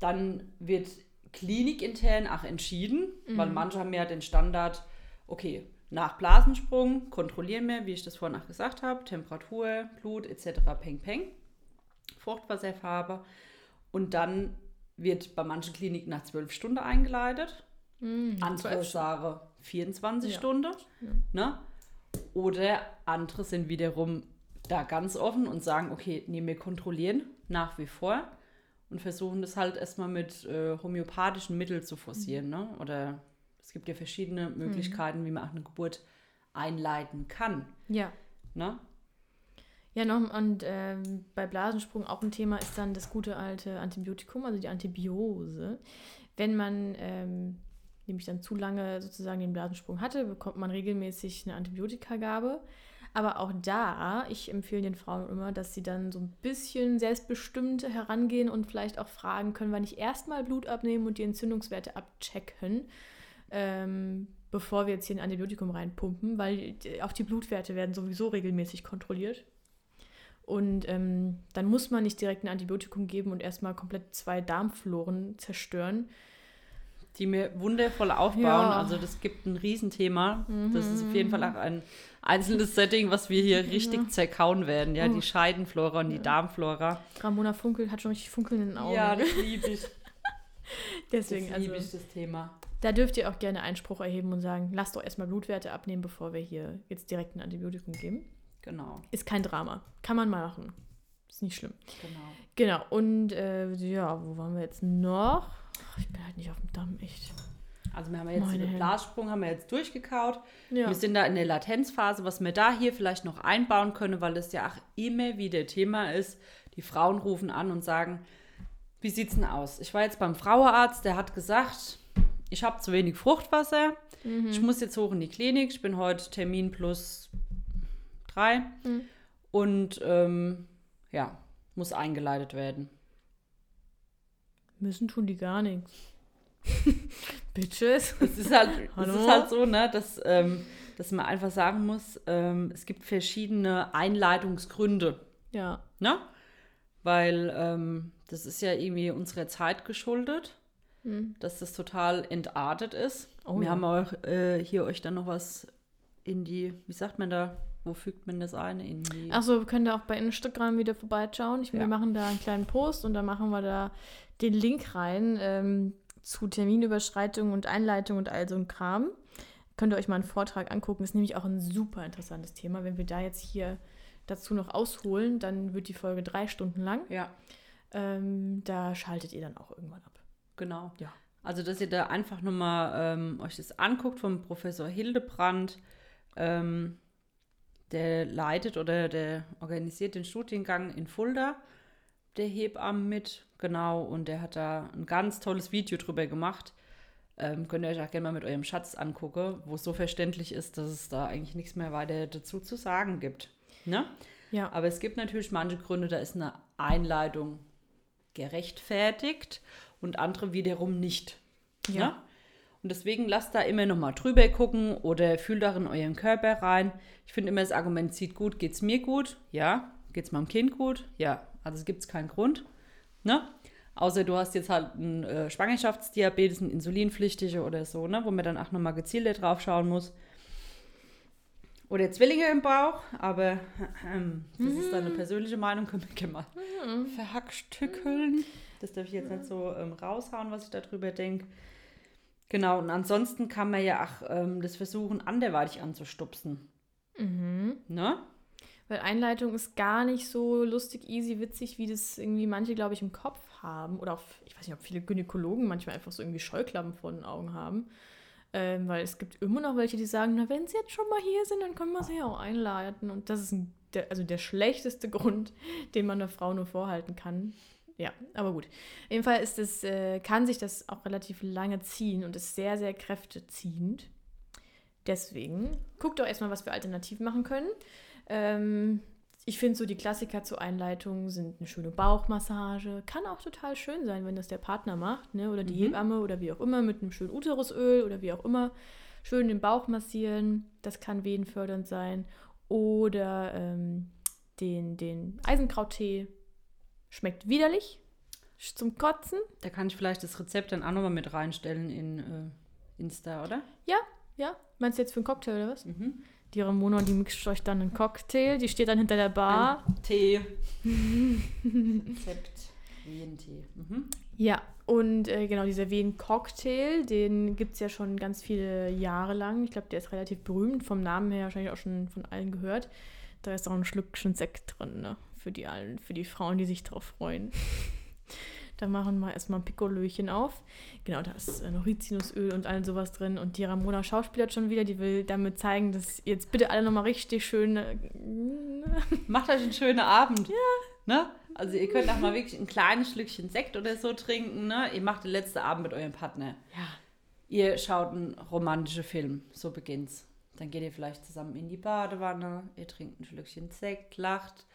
dann wird klinikintern auch entschieden, weil manche haben ja den Standard, okay, nach Blasensprung kontrollieren wir, wie ich das vorhin auch gesagt habe, Temperatur, Blut etc. Peng Peng, Fruchtwasserfarbe und dann wird bei manchen Kliniken nach 12 Stunden eingeleitet. Mhm, Andere zwölf sagen 24 Ja. Stunden. Ja. Ne? Oder andere sind wiederum da ganz offen und sagen, okay, nee, wir kontrollieren nach wie vor und versuchen das halt erstmal mit äh, homöopathischen Mitteln zu forcieren. Ne? Oder es gibt ja verschiedene Möglichkeiten, wie man auch eine Geburt einleiten kann. Ja. Ne? Ja, noch und ähm, bei Blasensprung auch ein Thema ist dann das gute alte Antibiotikum, also die Antibiose. Wenn man ähm, nämlich dann zu lange sozusagen den Blasensprung hatte, bekommt man regelmäßig eine Antibiotikagabe. Aber auch da, ich empfehle den Frauen immer, dass sie dann so ein bisschen selbstbestimmt herangehen und vielleicht auch fragen, können wir nicht erstmal Blut abnehmen und die Entzündungswerte abchecken, ähm, bevor wir jetzt hier ein Antibiotikum reinpumpen, weil auch die Blutwerte werden sowieso regelmäßig kontrolliert. Und ähm, dann muss man nicht direkt ein Antibiotikum geben und erstmal komplett zwei Darmfloren zerstören. Die mir wundervoll aufbauen. Ja. Also das gibt ein Riesenthema. Das ist auf jeden Fall auch ein einzelnes Setting, was wir hier richtig zerkauen werden. Ja, die Scheidenflora und die Darmflora. Ramona Funkel hat schon richtig Funkeln in den Augen. Ja, das liebe ich. Deswegen, das also, liebe ich, das Thema. da dürft ihr auch gerne Einspruch erheben und sagen, lasst doch erstmal Blutwerte abnehmen, bevor wir hier jetzt direkt ein Antibiotikum geben. Genau, Ist kein Drama. Kann man mal machen. Ist nicht schlimm. genau. Genau. Und äh, ja, wo waren wir jetzt noch? Ich bin halt nicht auf dem Damm, echt. Also wir haben jetzt Meine den. Blassprung haben wir jetzt durchgekaut. Ja. Wir sind da in der Latenzphase, was wir da hier vielleicht noch einbauen können, weil das ja auch immer wieder Thema ist. Die Frauen rufen an und sagen, wie sieht's denn aus? Ich war jetzt beim Frauenarzt, der hat gesagt, ich habe zu wenig Fruchtwasser. Ich muss jetzt hoch in die Klinik. Ich bin heute Termin plus drei. Mhm. Und ähm, ja, muss eingeleitet werden. Müssen tun die gar nichts. Bitches. Es ist halt, es ist halt so, ne, dass, ähm, dass man einfach sagen muss, ähm, es gibt verschiedene Einleitungsgründe, Ja. ne? Weil ähm, das ist ja irgendwie unserer Zeit geschuldet, Mhm. dass das total entartet ist. Oh Wir ja. haben auch äh, hier euch dann noch was in die, wie sagt man da, wo fügt man das ein? In die, Achso, wir können da auch bei Instagram wieder vorbeischauen. Ich, Ja. Wir machen da einen kleinen Post und dann machen wir da den Link rein ähm, zu Terminüberschreitung und Einleitung und all so ein Kram. Könnt ihr euch mal einen Vortrag angucken. Ist nämlich auch ein super interessantes Thema. Wenn wir da jetzt hier dazu noch ausholen, dann wird die Folge drei Stunden lang. ja, Ähm, da schaltet ihr dann auch irgendwann ab. genau. Ja. Also, dass ihr da einfach nochmal ähm, euch das anguckt vom Professor Hildebrand. Ähm, der leitet oder der organisiert den Studiengang in Fulda, der Hebammen mit, genau. Und der hat da ein ganz tolles Video drüber gemacht. Ähm, könnt ihr euch auch gerne mal mit eurem Schatz angucken, wo es so verständlich ist, dass es da eigentlich nichts mehr weiter dazu zu sagen gibt. Ne? Ja. Aber es gibt natürlich manche Gründe, da ist eine Einleitung gerechtfertigt und andere wiederum nicht. Ja. Ne? Und deswegen lasst da immer noch mal drüber gucken oder fühlt auch in euren Körper rein. Ich finde immer, das Argument zieht gut, geht es mir gut? Ja. Geht es meinem Kind gut? Ja. Also es gibt keinen Grund. Ne? Außer du hast jetzt halt einen äh, Schwangerschaftsdiabetes, einen insulinpflichtige oder so, ne? wo man dann auch noch mal gezielter drauf schauen muss. Oder Zwillinge im Bauch, aber ähm, das ist dann eine persönliche Meinung, können wir gerne mal verhackstückeln. Das darf ich jetzt nicht so ähm, raushauen, was ich darüber denke. Genau, und ansonsten kann man ja auch ähm, das versuchen, anderweitig anzustupsen. Mhm. Ne? Weil Einleitung ist gar nicht so lustig, easy, witzig, wie das irgendwie manche, glaube ich, im Kopf haben. Oder auch, ich weiß nicht, ob viele Gynäkologen manchmal einfach so irgendwie Scheuklappen vor den Augen haben. Ähm, weil es gibt immer noch welche, die sagen, na, wenn sie jetzt schon mal hier sind, dann können wir sie ja auch einleiten. Und das ist ein, der, also der schlechteste Grund, den man einer Frau nur vorhalten kann. Ja, aber gut. Jedenfalls ist es, äh, kann sich das auch relativ lange ziehen und ist sehr, sehr kräfteziehend. Deswegen guckt doch erstmal, was wir alternativ machen können. Ähm, ich finde so die Klassiker zur Einleitung sind eine schöne Bauchmassage. Kann auch total schön sein, wenn das der Partner macht, ne? Oder die Mhm. Hebamme oder wie auch immer mit einem schönen Uterusöl oder wie auch immer. Schön den Bauch massieren. Das kann wehenfördernd sein. Oder ähm, den, den Eisenkrauttee. Schmeckt widerlich. Zum Kotzen. Da kann ich vielleicht das Rezept dann auch nochmal mit reinstellen in äh, Insta, oder? Ja, meinst du jetzt für einen Cocktail oder was? Mhm. Die Ramona, die mixt euch dann einen Cocktail. Die steht dann hinter der Bar. Ein Tee. Rezept. Wien-Tee. Mhm. Ja, und äh, genau, dieser Wien-Cocktail, den gibt es ja schon ganz viele Jahre lang. Ich glaube, der ist relativ berühmt, vom Namen her wahrscheinlich auch schon von allen gehört. Da ist auch ein Schlückchen Sekt drin, ne? Für die, allen, für die Frauen, die sich drauf freuen. Da machen wir erstmal ein Pikolöchen auf. Genau, da ist äh, noch Rizinusöl und all sowas drin. Und die Ramona schauspielert schon wieder, die will damit zeigen, dass jetzt bitte alle nochmal richtig schön. Äh, Macht euch einen schönen Abend. Ja. Ne? Also ihr könnt auch mal wirklich ein kleines Schlückchen Sekt oder so trinken. Ne? Ihr macht den letzten Abend mit eurem Partner. ja, Ihr schaut einen romantischen Film. So beginnt's. Dann geht ihr vielleicht zusammen in die Badewanne. Ihr trinkt ein Schlückchen Sekt, lacht.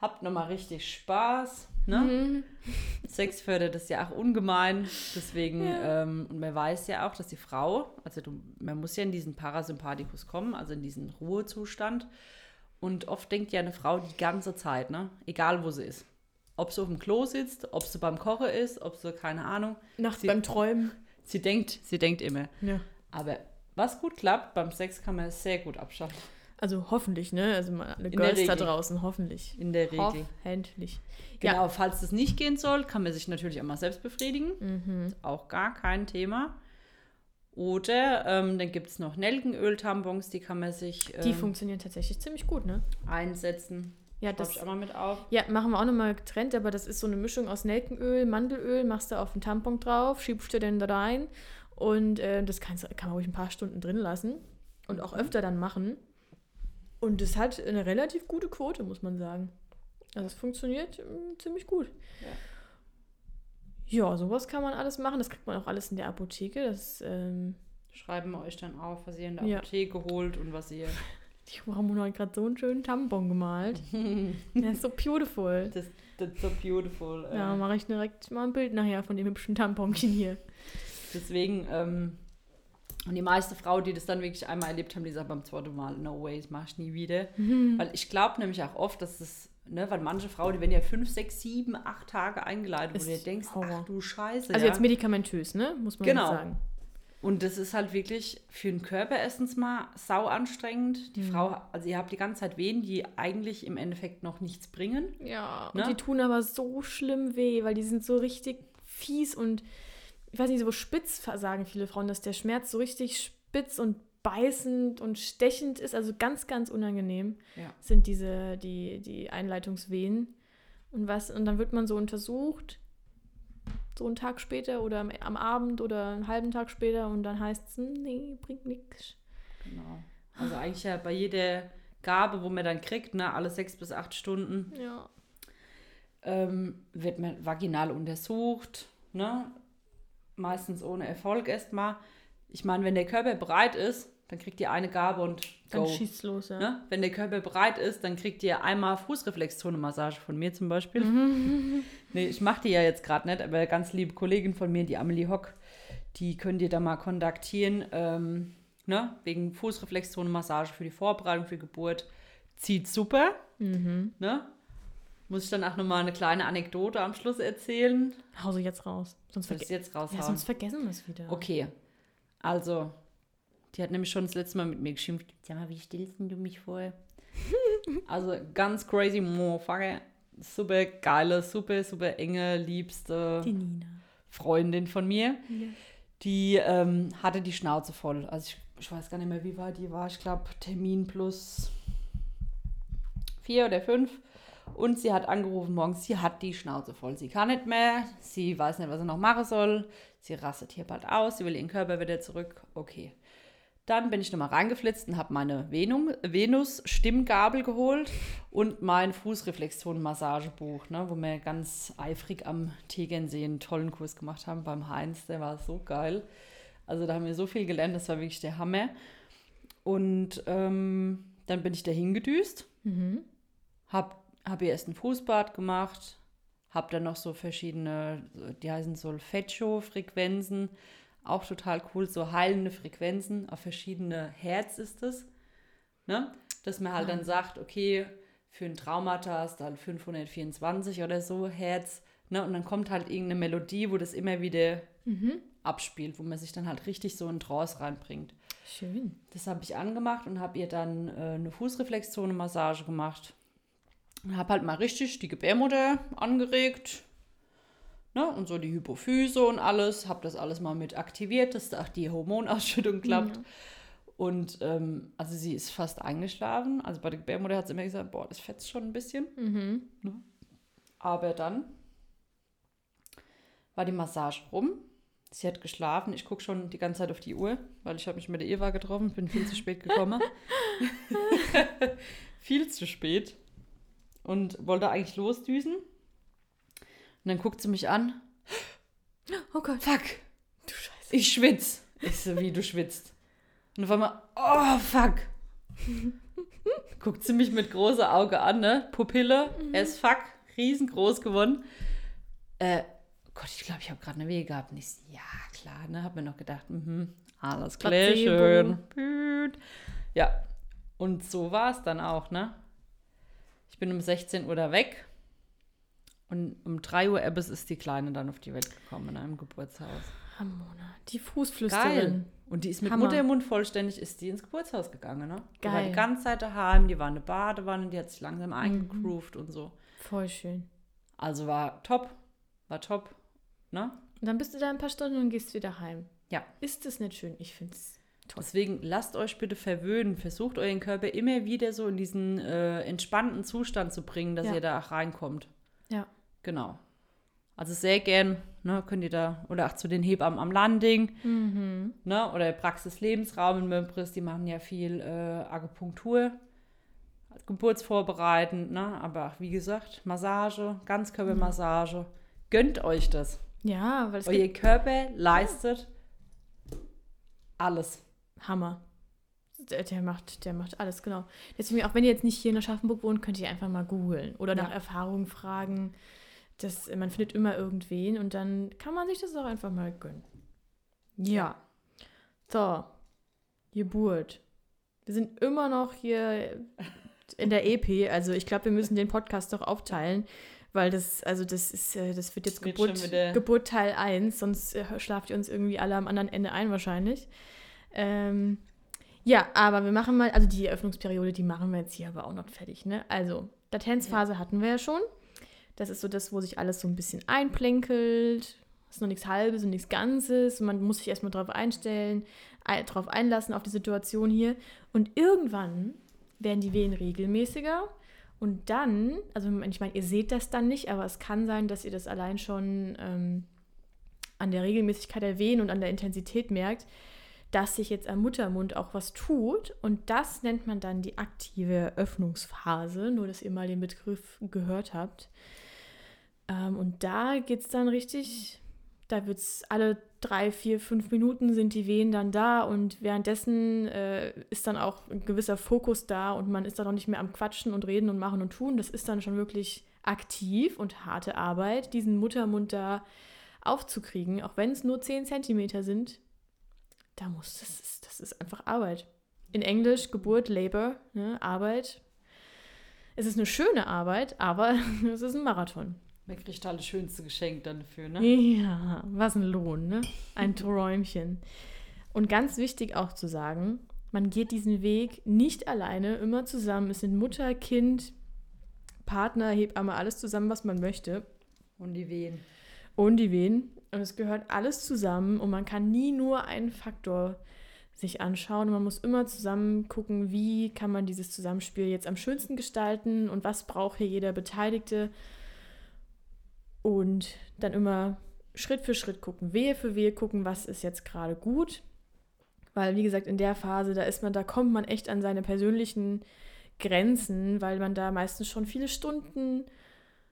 Habt nochmal richtig Spaß. Ne? Mhm. Sex fördert das ja auch ungemein. Deswegen, ähm, und man weiß ja auch, dass die Frau, also du, man muss ja in diesen Parasympathikus kommen, also in diesen Ruhezustand. Und oft denkt ja eine Frau die ganze Zeit, ne? egal wo sie ist. Ob sie auf dem Klo sitzt, ob sie beim Kochen ist, ob sie, keine Ahnung. nachts beim Träumen. Sie denkt, sie denkt immer. Ja. Aber was gut klappt, beim Sex kann man es sehr gut abschalten. Also hoffentlich, ne? Also mal alle der Girls da draußen, hoffentlich. In der Regel. Hoffentlich. Genau, falls das nicht gehen soll, kann man sich natürlich auch mal selbst befriedigen. Mhm. Auch gar kein Thema. Oder ähm, dann gibt es noch Nelkenöl-Tampons, die kann man sich Die ähm, funktionieren tatsächlich ziemlich gut, ne? einsetzen. Ja, Das ich auch mal mit auf. ja, machen wir auch nochmal getrennt, aber das ist so eine Mischung aus Nelkenöl, Mandelöl, machst du auf den Tampon drauf, schiebst du den da rein Und äh, das kann, kann man ruhig ein paar Stunden drin lassen und auch öfter dann machen. Und es hat eine relativ gute Quote, muss man sagen. Also es funktioniert mm, ziemlich gut. Ja. sowas kann man alles machen. Das kriegt man auch alles in der Apotheke. Das ähm, Schreiben wir euch dann auf, was ihr in der Ja. Apotheke holt und was ihr. die Ramona hat gerade so einen schönen Tampon gemalt. Der ist so beautiful. Das, that's so beautiful. Ja, ähm. mache ich direkt mal ein Bild nachher von dem hübschen Tamponchen hier. Deswegen, ähm, und die meiste Frau, die das dann wirklich einmal erlebt haben, die sagt beim zweiten Mal, no way, das mach ich nie wieder. Weil ich glaube nämlich auch oft, dass es, ne, weil manche Frauen, die werden ja fünf, sechs, sieben, acht Tage eingeladen, wo Ist du dir denkst, Horror. ach du Scheiße. Also ja. jetzt medikamentös, ne? Muss man Genau. sagen. Und das ist halt wirklich für den Körper erstens mal sau anstrengend. Die Mhm. Frau, also ihr habt die ganze Zeit Wehen, die eigentlich im Endeffekt noch nichts bringen. Ja, Ne? und die tun aber so schlimm weh, weil die sind so richtig fies und ich weiß nicht, so spitz sagen viele Frauen, dass der Schmerz so richtig spitz und beißend und stechend ist, also ganz, ganz unangenehm Ja. sind diese, die, die Einleitungswehen. Und was, und dann wird man so untersucht, so einen Tag später oder am, am Abend oder einen halben Tag später und dann heißt es, nee, bringt nichts. Genau. Also eigentlich ja bei jeder Gabe, wo man dann kriegt, ne, alle sechs bis acht Stunden, Ja. ähm, wird man vaginal untersucht, ne? Meistens ohne Erfolg erstmal. Ich meine, wenn der Körper bereit ist, dann kriegt ihr eine Gabe und Dann go. schießt los, ja. Ne? Wenn der Körper bereit ist, dann kriegt ihr einmal Fußreflexzone-Massage von mir zum Beispiel. nee, ich mache die ja jetzt gerade nicht, aber ganz liebe Kollegin von mir, die Amelie Hock, die könnt ihr da mal kontaktieren. Ähm, ne? Wegen Fußreflexzone-Massage für die Vorbereitung für die Geburt. Zieht super. Mhm. Ne? Muss ich dann auch nochmal eine kleine Anekdote am Schluss erzählen? Hau sie jetzt raus. Sonst, Soll ich jetzt raushauen? ja, sonst vergessen wir es wieder. Okay, also, die hat nämlich schon das letzte Mal mit mir geschimpft. Sag mal, wie stellst denn du mich vor? also, ganz crazy Motherfucker. Super geile, super, super enge, liebste Die Nina. Freundin von mir. Ja. Die ähm, hatte die Schnauze voll. Also, ich, ich weiß gar nicht mehr, wie weit die war. Ich glaube, Termin plus vier oder fünf. Und sie hat angerufen morgens, sie hat die Schnauze voll. Sie kann nicht mehr, sie weiß nicht, was sie noch machen soll. Sie rastet hier bald aus, sie will ihren Körper wieder zurück. Okay. Dann bin ich nochmal reingeflitzt und habe meine Venus-Stimmgabel geholt und mein Fußreflexion-Massagebuch, ne, wo wir ganz eifrig am Tegernsee einen tollen Kurs gemacht haben beim Heinz. Der war so geil. Also da haben wir so viel gelernt, das war wirklich der Hammer. Und ähm, dann bin ich da hingedüst Mhm. hab, hab ihr erst ein Fußbad gemacht, hab dann noch so verschiedene, die heißen Solfeggio-Frequenzen, auch total cool, so heilende Frequenzen, auf verschiedene Herz ist es, ne? Dass man halt dann sagt, okay, für ein Traumata ist dann 524 oder so Herz, ne? Und dann kommt halt irgendeine Melodie, wo das immer wieder Mhm. abspielt, wo man sich dann halt richtig so in Trance reinbringt. Schön. Das habe ich angemacht und habe ihr dann äh, eine Fußreflexzone-Massage gemacht. Und habe halt mal richtig die Gebärmutter angeregt. Ne? Und so die Hypophyse und alles. Habe das alles mal mit aktiviert, dass da auch die Hormonausschüttung klappt. Ja. Und ähm, also sie ist fast eingeschlafen. Also bei der Gebärmutter hat sie immer gesagt, boah, das fetzt schon ein bisschen. Mhm. Aber dann war die Massage rum. Sie hat geschlafen. Ich gucke schon die ganze Zeit auf die Uhr, weil ich habe mich mit der Eva getroffen. Bin viel zu spät gekommen. viel zu spät. Und wollte eigentlich losdüsen. Und dann guckt sie mich an. Oh Gott. Fuck, Du Scheiße. ich schwitz. Ich so, wie du schwitzt. Und auf einmal, oh fuck. Guckt sie mich mit großer Auge an, ne? Pupille, as fuck, riesengroß geworden. Äh, Gott, ich glaube, ich habe gerade eine Wehe gehabt. Und ich so, ja, klar, ne? Hab mir noch gedacht, mhm, alles klar, schön. Ja, und so war es dann auch, ne? Ich bin um 16 Uhr da weg. Und um 3 Uhr Ebbes ist die Kleine dann auf die Welt gekommen in einem Geburtshaus. Ramona. Die Fußflüsterin. Geil. Und die ist mit Hammer. Muttermund vollständig, ist die ins Geburtshaus gegangen, ne? Die war Geil. Mhm. die ganze Zeit daheim, die war eine Badewanne, die hat sich langsam eingegroovt und so. Voll schön. Also war top, war top, ne? Und dann bist du da ein paar Stunden und gehst wieder heim. Ja. Ist das nicht schön? Ich finde es toll. Deswegen lasst euch bitte verwöhnen, versucht euren Körper immer wieder so in diesen äh, entspannten Zustand zu bringen, dass Ja. ihr da auch reinkommt. Ja. Genau. Also sehr gern ne, könnt ihr da, oder auch zu den Hebammen am Landing, Mhm. ne, oder Praxis-Lebensraum in Mömbris, die machen ja viel äh, Akupunktur, geburtsvorbereitend, ne, aber auch, wie gesagt, Massage, Ganzkörpermassage. Gönnt euch das. Ja, weil es Euer Körper leistet alles. Hammer. Der, der, macht, der macht alles, genau. Deswegen, auch wenn ihr jetzt nicht hier in Aschaffenburg wohnt, könnt ihr einfach mal googeln oder nach Ja. Erfahrungen fragen. Das, man findet immer irgendwen und dann kann man sich das auch einfach mal gönnen. Ja. So. Geburt. Wir sind immer noch hier in der EP. Also ich glaube, wir müssen den Podcast doch aufteilen, weil das, also das ist, äh, das wird jetzt Geburt, Geburt Teil 1, sonst äh, schlaft ihr uns irgendwie alle am anderen Ende ein wahrscheinlich. Ähm, ja, aber wir machen mal, also die Eröffnungsperiode, die machen wir jetzt hier aber auch noch fertig, ne? Also, Latenzphase hatten wir ja schon. Das ist so das, wo sich alles so ein bisschen einplänkelt. ist noch nichts Halbes und nichts Ganzes. Man muss sich erstmal drauf einstellen, ein, drauf einlassen auf die Situation hier. Und irgendwann werden die Wehen regelmäßiger. Und dann, also ich meine, ihr seht das dann nicht, aber es kann sein, dass ihr das allein schon ähm, an der Regelmäßigkeit der Wehen und an der Intensität merkt, dass sich jetzt am Muttermund auch was tut. Und das nennt man dann die aktive Öffnungsphase, nur dass ihr mal den Begriff gehört habt. Ähm, und da geht es dann richtig, da wird es alle drei, vier, fünf Minuten sind die Wehen dann da und währenddessen äh, ist dann auch ein gewisser Fokus da und man ist dann auch nicht mehr am Quatschen und Reden und Machen und Tun. Das ist dann schon wirklich aktiv und harte Arbeit, diesen Muttermund da aufzukriegen, auch wenn es nur 10 Zentimeter sind. Da muss, das ist, das ist einfach Arbeit. In Englisch Geburt, Labor, ne, Arbeit. Es ist eine schöne Arbeit, aber es ist ein Marathon. Wer kriegt halt das schönste Geschenk dann dafür, ne? Ja, was ein Lohn, ne? Ein Träumchen. Und ganz wichtig auch zu sagen, man geht diesen Weg nicht alleine, immer zusammen. Es sind Mutter, Kind, Partner, Hebamme, alles zusammen, was man möchte. Und die Wehen. Und die Wehen. Und es gehört alles zusammen und man kann nie nur einen Faktor sich anschauen. Und man muss immer zusammen gucken, wie kann man dieses Zusammenspiel jetzt am schönsten gestalten und was braucht hier jeder Beteiligte. Und dann immer Schritt für Schritt gucken, Wehe für Wehe gucken, was ist jetzt gerade gut. Weil, wie gesagt, in der Phase, da ist man, da kommt man echt an seine persönlichen Grenzen, weil man da meistens schon viele Stunden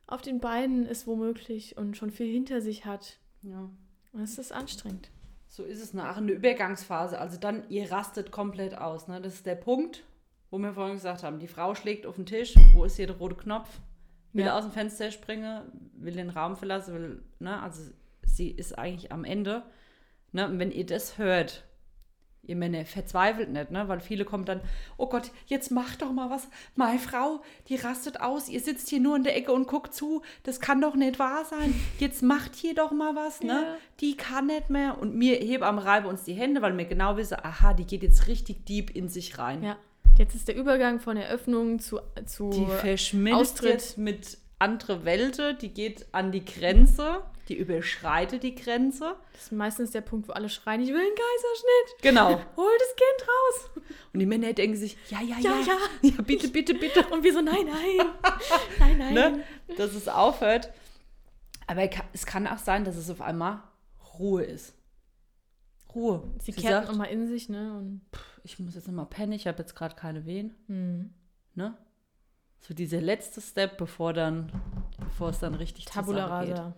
auf den Beinen ist womöglich und schon viel hinter sich hat. Ja. Es ist anstrengend. So ist es nach einer Übergangsphase. Also dann, ihr rastet komplett aus. Ne? Das ist der Punkt, wo wir vorhin gesagt haben, die Frau schlägt auf den Tisch, wo ist hier der rote Knopf? Will Ja. aus dem Fenster springen, will den Raum verlassen, will, ne? Also sie ist eigentlich am Ende. Ne? Und wenn ihr das hört, ihr Männer, verzweifelt nicht, ne? Weil viele kommen dann, oh Gott, jetzt mach doch mal was. Meine Frau, die rastet aus, ihr sitzt hier nur in der Ecke und guckt zu. Das kann doch nicht wahr sein. Jetzt macht hier doch mal was, ne? Ja. Die kann nicht mehr. Und heben am reiben uns die Hände, weil wir genau wissen, aha, die geht jetzt richtig deep in sich rein. Ja. Jetzt ist der Übergang von Eröffnung zu, zu Die verschmilzt Austritt. mit andere Welten, die geht an die Grenze, die überschreitet die Grenze. das ist meistens der Punkt, wo alle schreien, ich will einen Kaiserschnitt. Genau. Hol das Kind raus. Und die Männer denken sich, ja, ja, Ja, ja, ja. ja, bitte, bitte, bitte. Und wir so, nein, nein. nein, nein. ne? dass es aufhört. Aber es kann auch sein, dass es auf einmal Ruhe ist. Ruhe. Sie, Sie kehrt nochmal in sich, ne? Und, ich muss jetzt nochmal pennen, ich habe jetzt gerade keine Wehen. hm. Ne? So dieser letzte Step, bevor dann, bevor es dann richtig Tabula rasa.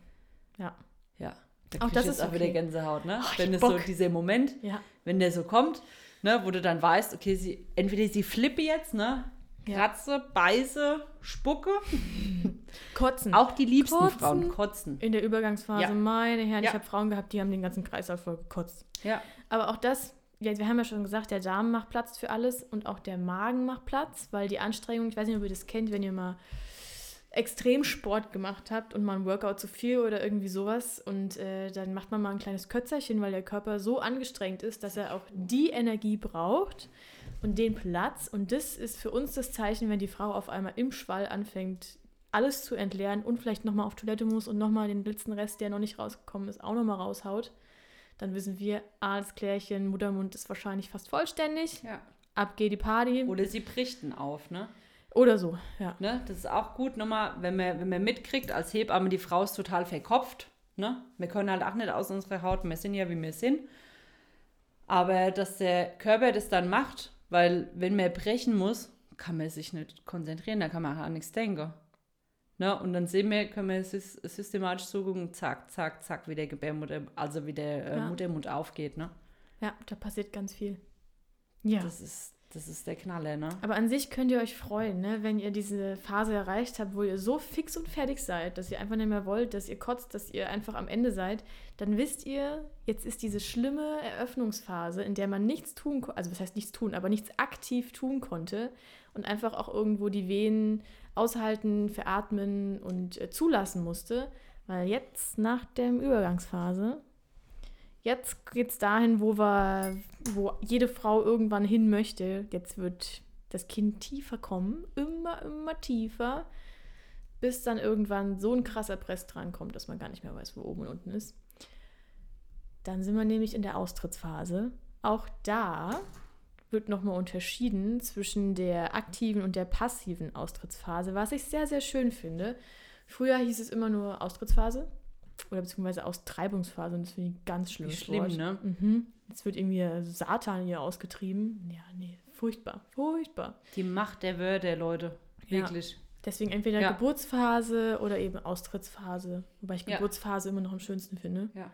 Ja. Ja. Da Auch das ist auch wieder okay. Gänsehaut, ne? Oh, ich wenn es so dieser Moment, Ja. wenn der so kommt, ne, wo du dann weißt, okay, sie, entweder sie flippe jetzt, ne? Ja. Kratze, beiße, spucke. Kotzen. Auch die liebsten Kotzen. Frauen kotzen. in der Übergangsphase, Ja. meine Herren, Ja. ich habe Frauen gehabt, die haben den ganzen Kreislauf voll gekotzt. Ja. Aber auch das, ja, wir haben ja schon gesagt, der Darm macht Platz für alles und auch der Magen macht Platz, weil die Anstrengung, ich weiß nicht, ob ihr das kennt, wenn ihr mal Extremsport gemacht habt und mal ein Workout zu viel oder irgendwie sowas und äh, dann macht man mal ein kleines Kötzerchen, weil der Körper so angestrengt ist, dass er auch die Energie braucht und den Platz. Und das ist für uns das Zeichen, wenn die Frau auf einmal im Schwall anfängt, alles zu entleeren und vielleicht nochmal auf Toilette muss und nochmal den letzten Rest, der noch nicht rausgekommen ist, auch nochmal raushaut dann wissen wir, das Klärchen, Muttermund ist wahrscheinlich fast vollständig. ja. Ab geht die Party. Oder sie brichten auf, ne? Oder so, ja. ne? Das ist auch gut, nochmal, wenn man, wenn man mitkriegt, als Hebamme, die Frau ist total verkopft, Ne? Wir können halt auch nicht aus unserer Haut, wir sind ja wie wir sind. Aber dass der Körper das dann macht, weil wenn man brechen muss, kann man sich nicht konzentrieren, da kann man auch an nichts denken. Ne? Und dann sehen wir, können wir systematisch zugucken, zack, zack, zack, wie der Gebärmutter, also wie der äh, ja. Muttermund aufgeht. Ne? Ja, da passiert ganz viel. Ja. Das ist, das ist der Knaller, ne? Aber an sich könnt ihr euch freuen, ne? wenn ihr diese Phase erreicht habt, wo ihr so fix und fertig seid, dass ihr einfach nicht mehr wollt, dass ihr kotzt, dass ihr einfach am Ende seid, dann wisst ihr, jetzt ist diese schlimme Eröffnungsphase, in der man nichts tun konnte, also was heißt nichts tun, aber nichts aktiv tun konnte und einfach auch irgendwo die Venen aushalten, veratmen und äh, zulassen musste. Weil jetzt nach der Übergangsphase Jetzt geht es dahin, wo wir, wo jede Frau irgendwann hin möchte. Jetzt wird das Kind tiefer kommen, immer, immer tiefer, bis dann irgendwann so ein krasser Press dran kommt, dass man gar nicht mehr weiß, wo oben und unten ist. Dann sind wir nämlich in der Austrittsphase. Auch da wird nochmal unterschieden zwischen der aktiven und der passiven Austrittsphase, was ich sehr, sehr schön finde. Früher hieß es immer nur Austrittsphase, oder beziehungsweise Austreibungsphase. Und das finde ich ganz schlimm. Schlimm, Wort. ne? Mhm. Jetzt wird irgendwie Satan hier ausgetrieben. Ja, nee, furchtbar, furchtbar. Die Macht der Wörter, Leute. Wirklich. Ja. Deswegen entweder ja. Geburtsphase oder eben Austrittsphase. Wobei ich Geburtsphase immer noch am schönsten finde. Ja.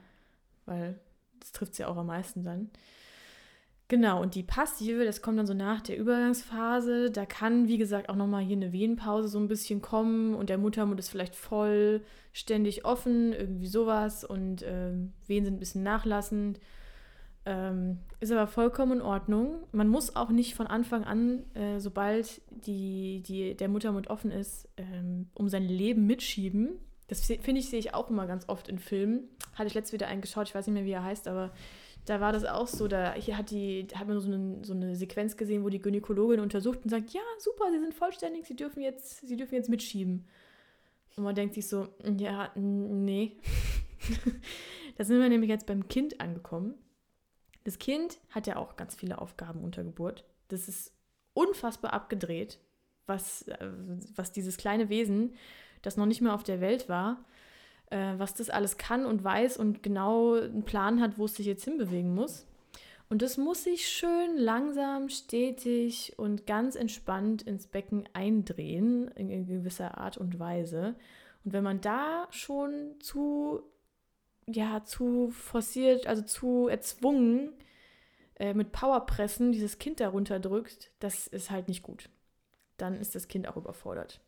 Weil das trifft es ja auch am meisten dann. Genau, und die passive, das kommt dann so nach der Übergangsphase. Da kann, wie gesagt, auch nochmal hier eine Wehenpause so ein bisschen kommen und der Muttermund ist vielleicht voll ständig offen, irgendwie sowas und äh, Wehen sind ein bisschen nachlassend. Ähm, ist aber vollkommen in Ordnung. Man muss auch nicht von Anfang an, äh, sobald die, die, der Muttermund offen ist, ähm, um sein Leben mitschieben. Das finde ich, sehe ich auch immer ganz oft in Filmen. Hatte ich letztes wieder einen geschaut, ich weiß nicht mehr, wie er heißt, aber da war das auch so, da hier hat, die, hat man so eine, so eine Sequenz gesehen, wo die Gynäkologin untersucht und sagt, ja, super, sie sind vollständig, sie dürfen jetzt, sie dürfen jetzt mitschieben. Und man denkt sich so, ja, nee. da sind wir nämlich jetzt beim Kind angekommen. Das Kind hat ja auch ganz viele Aufgaben unter Geburt. Das ist unfassbar abgedreht, was, äh, was dieses kleine Wesen, das noch nicht mehr auf der Welt war, äh, was das alles kann und weiß und genau einen Plan hat, wo es sich jetzt hinbewegen muss. Und das muss sich schön langsam, stetig und ganz entspannt ins Becken eindrehen, in gewisser Art und Weise. Und wenn man da schon zu, ja, zu forciert, also zu erzwungen, äh, mit Powerpressen dieses Kind darunter drückt, das ist halt nicht gut. Dann ist das Kind auch überfordert.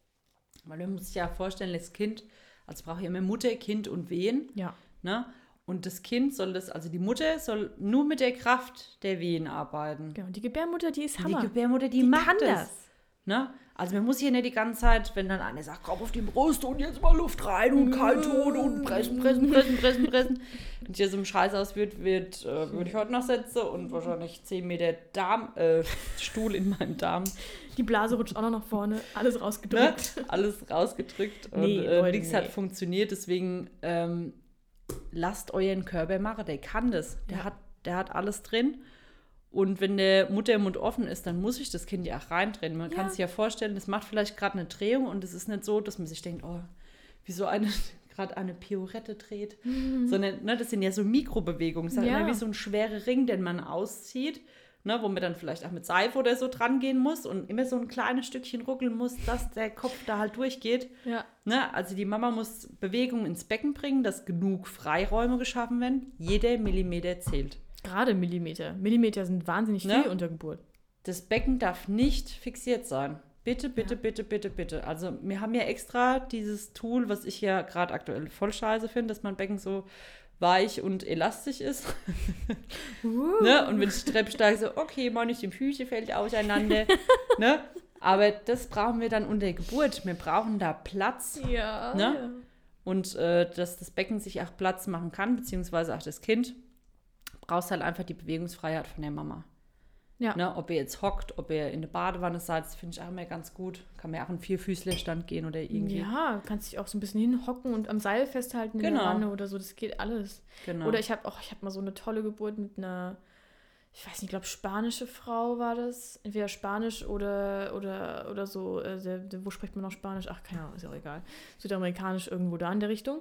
Man muss sich ja vorstellen, das Kind also braucht ja immer Mutter, Kind und Wehen. Ja. Ne? Und das Kind soll das, also die Mutter soll nur mit der Kraft der Wehen arbeiten. Genau, die Gebärmutter, die ist Hammer. Die Gebärmutter, die, die macht kann das. das. Ne? Also man muss hier nicht die ganze Zeit, wenn dann einer sagt, komm auf die Brust und jetzt mal Luft rein und kalt holen und pressen, pressen, pressen, pressen, pressen. Wenn hier so ein Scheiß aus wird, wird äh, würde ich heute noch setzen und wahrscheinlich 10 Meter Darm, äh, Stuhl in meinem Darm. Die Blase rutscht auch noch nach vorne, alles rausgedrückt. Ne? Alles rausgedrückt nee, und äh, nichts nee. hat funktioniert, deswegen ähm, lasst euren Körper machen, der kann das, der, ja. hat, der hat alles drin. Und wenn der Muttermund offen ist, dann muss ich das Kind ja auch reindrehen. Man ja. kann sich ja vorstellen, das macht vielleicht gerade eine Drehung und es ist nicht so, dass man sich denkt, oh, wie so eine gerade eine Piorette dreht, mhm. sondern ne, das sind ja so Mikrobewegungen. Das ist ja. wie so ein schwerer Ring, den man auszieht, ne, wo man dann vielleicht auch mit Seife oder so dran gehen muss und immer so ein kleines Stückchen ruckeln muss, dass der Kopf da halt durchgeht. Ja. Ne, also die Mama muss Bewegung ins Becken bringen, dass genug Freiräume geschaffen werden. Jeder Millimeter zählt. Gerade Millimeter. Millimeter sind wahnsinnig ne? viel unter Geburt. Das Becken darf nicht fixiert sein. Bitte, bitte, ja. bitte, bitte, bitte. Also wir haben ja extra dieses Tool, was ich ja gerade aktuell voll scheiße finde, dass mein Becken so weich und elastisch ist. Uh. ne? Und wenn ich die Treppe steige, so, okay, mal nicht im Füße fällt auseinander. ne? Aber das brauchen wir dann unter Geburt. Wir brauchen da Platz. Ja. Ne? ja. Und äh, dass das Becken sich auch Platz machen kann, beziehungsweise auch das Kind brauchst halt einfach die Bewegungsfreiheit von der Mama. Ja. Ne, ob ihr jetzt hockt, ob ihr in der Badewanne seid, das finde ich auch immer ganz gut. Kann man ja auch in Vierfüßlerstand gehen oder irgendwie. Ja, kannst dich auch so ein bisschen hinhocken und am Seil festhalten in genau. der Wanne oder so. Das geht alles. Genau. Oder ich habe auch, ich habe mal so eine tolle Geburt mit einer, ich weiß nicht, ich glaube spanische Frau war das. Entweder Spanisch oder, oder, oder so, äh, der, der, wo spricht man noch Spanisch? Ach, keine Ahnung, ist ja auch egal. Südamerikanisch irgendwo da in der Richtung.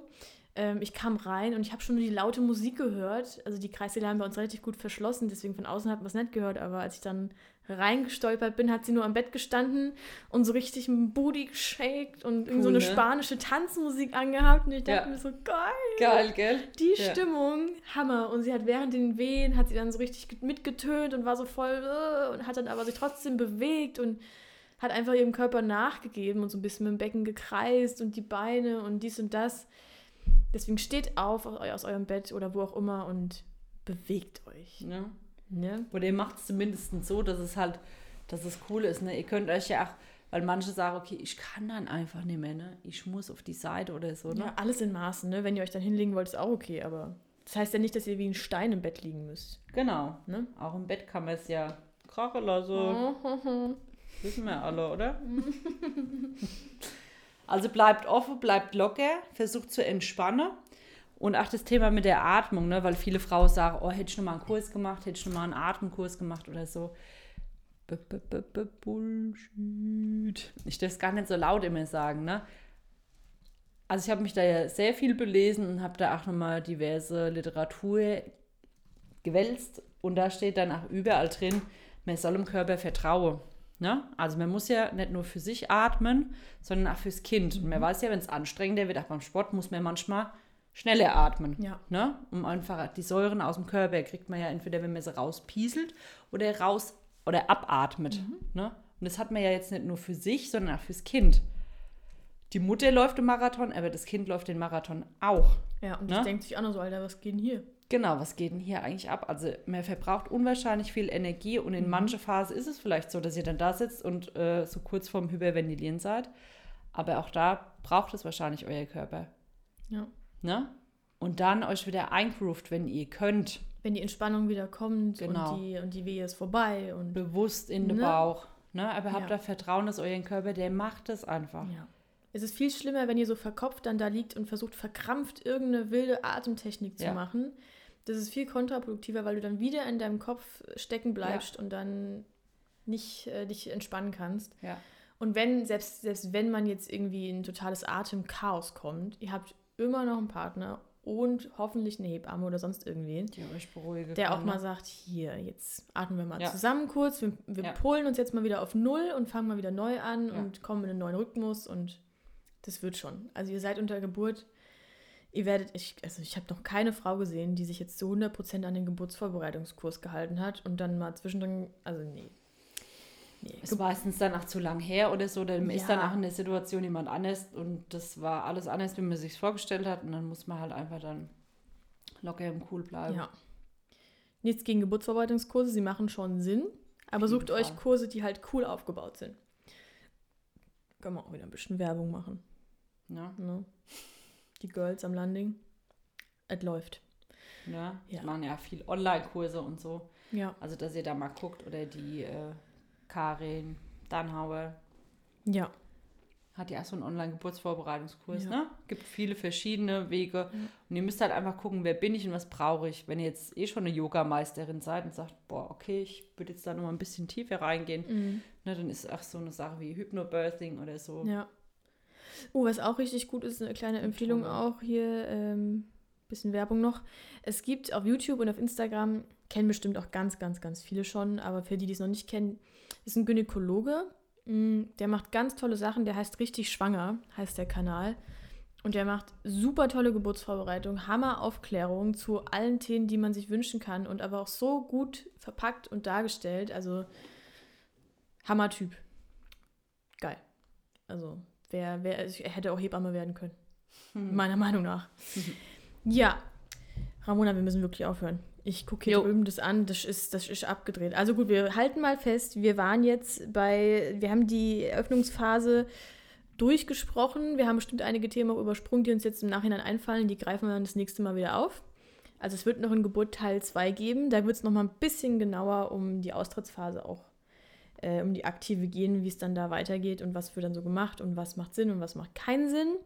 Ähm, ich kam rein und ich habe schon nur die laute Musik gehört. Also die Kreissäle haben bei uns relativ gut verschlossen, deswegen von außen hat man es nicht gehört. Aber als ich dann reingestolpert bin, hat sie nur am Bett gestanden und so richtig ein Booty geshakt und cool, so eine ne? spanische Tanzmusik angehabt. Und ich dachte ja. mir so, geil. Geil, gell? Die ja. Stimmung, Hammer. Und sie hat während den Wehen, hat sie dann so richtig mitgetönt und war so voll uh, und hat dann aber sich trotzdem bewegt und hat einfach ihrem Körper nachgegeben und so ein bisschen mit dem Becken gekreist und die Beine und dies und das. Deswegen steht auf aus eurem Bett oder wo auch immer und bewegt euch. Ja. Ne? Oder ihr macht es zumindest so, dass es halt, dass es cool ist. Ne? Ihr könnt euch ja auch, weil manche sagen, okay, ich kann dann einfach nicht mehr, ne? Ich muss auf die Seite oder so. Ne? Ja, alles in Maßen, ne? Wenn ihr euch dann hinlegen wollt, ist auch okay, aber das heißt ja nicht, dass ihr wie ein Stein im Bett liegen müsst. Genau. Ne? Auch im Bett kann man es ja krachen lassen. Wissen wir alle, oder? also bleibt offen, bleibt locker, versucht zu entspannen. Und auch das Thema mit der Atmung, ne? weil viele Frauen sagen, oh, hätte ich noch mal einen Kurs gemacht, hätte ich noch mal einen Atemkurs gemacht oder so. B -b -b Bullshit. Ich darf es gar nicht so laut immer sagen, ne? Also ich habe mich da ja sehr viel belesen und habe da auch nochmal diverse Literatur gewälzt und da steht dann auch überall drin, man soll dem Körper vertrauen. Ne? Also man muss ja nicht nur für sich atmen, sondern auch fürs Kind. Und man mhm. weiß ja, wenn es anstrengender wird, auch beim Sport, muss man manchmal schneller atmen. Ja. Ne? Um einfach die Säuren aus dem Körper kriegt man ja entweder, wenn man sie rauspieselt oder raus oder abatmet. Mhm. Ne? Und das hat man ja jetzt nicht nur für sich, sondern auch fürs Kind. Die Mutter läuft den Marathon, aber das Kind läuft den Marathon auch. Ja, und ne? das denkt sich auch noch so, Alter, was geht denn hier? Genau, was geht denn hier eigentlich ab? Also man verbraucht unwahrscheinlich viel Energie und in mhm. mancher Phase ist es vielleicht so, dass ihr dann da sitzt und äh, so kurz vorm Hyperventilieren seid. Aber auch da braucht es wahrscheinlich euer Körper. Ja. Ne? Und dann euch wieder eingroovt, wenn ihr könnt. Wenn die Entspannung wieder kommt genau. und, die, und die Wehe ist vorbei. und Bewusst in ne? den Bauch. Ne? Aber habt ja. da Vertrauen, dass euer Körper, der macht es einfach. Ja. Es ist viel schlimmer, wenn ihr so verkopft dann da liegt und versucht verkrampft irgendeine wilde Atemtechnik zu ja. machen. Das ist viel kontraproduktiver, weil du dann wieder in deinem Kopf stecken bleibst ja. und dann nicht äh, dich entspannen kannst. Ja. Und wenn, selbst, selbst wenn man jetzt irgendwie in ein totales Atemchaos kommt, ihr habt immer noch einen Partner und hoffentlich eine Hebamme oder sonst irgendwen, die euch beruhige der auch mal sagt, hier, jetzt atmen wir mal ja. zusammen kurz, wir, wir ja. polen uns jetzt mal wieder auf Null und fangen mal wieder neu an ja. und kommen in einen neuen Rhythmus und das wird schon. Also ihr seid unter Geburt, ihr werdet, ich, also ich habe noch keine Frau gesehen, die sich jetzt zu 100% an den Geburtsvorbereitungskurs gehalten hat und dann mal zwischendrin, also nee, Nee. Ist meistens danach zu lang her oder so, dann ja. ist danach in der Situation jemand anders und das war alles anders, wie man sich vorgestellt hat und dann muss man halt einfach dann locker im Cool bleiben. Ja. Nichts gegen Geburtsverwaltungskurse, sie machen schon Sinn, aber sucht Fall. euch Kurse, die halt cool aufgebaut sind. Können wir auch wieder ein bisschen Werbung machen. Ja. Ne? Die Girls am Landing. Es läuft. Ja, ja. die machen ja viel Online-Kurse und so. Ja. Also, dass ihr da mal guckt oder die äh, Karin Dannhauer. Ja. Hat ja auch so einen Online-Geburtsvorbereitungskurs, ja. ne? Gibt viele verschiedene Wege. Mhm. Und ihr müsst halt einfach gucken, wer bin ich und was brauche ich. Wenn ihr jetzt eh schon eine Yoga-Meisterin seid und sagt, boah, okay, ich würde jetzt da noch mal ein bisschen tiefer reingehen, mhm. ne, dann ist auch so eine Sache wie Hypnobirthing oder so. Ja. Oh, was auch richtig gut ist, eine kleine Empfehlung auch hier, ähm, bisschen Werbung noch. Es gibt auf YouTube und auf Instagram, kennen bestimmt auch ganz, ganz, ganz viele schon, aber für die, die es noch nicht kennen, ist ein Gynäkologe, mm, der macht ganz tolle Sachen, der heißt richtig schwanger, heißt der Kanal. Und der macht super tolle Geburtsvorbereitung, Hammer-Aufklärung zu allen Themen, die man sich wünschen kann und aber auch so gut verpackt und dargestellt. Also Hammer-Typ. Geil. Also wer, wer hätte auch Hebamme werden können. Hm. Meiner Meinung nach. ja, Ramona, wir müssen wirklich aufhören. Ich gucke hier jo. drüben das an, das ist, das ist abgedreht. Also gut, wir halten mal fest, wir waren jetzt bei, wir haben die Eröffnungsphase durchgesprochen. Wir haben bestimmt einige Themen auch übersprungen, die uns jetzt im Nachhinein einfallen. Die greifen wir dann das nächste Mal wieder auf. Also es wird noch ein Geburt Teil 2 geben. Da wird es noch mal ein bisschen genauer um die Austrittsphase auch, äh, um die aktive gehen, wie es dann da weitergeht und was wird dann so gemacht und was macht Sinn und was macht keinen Sinn.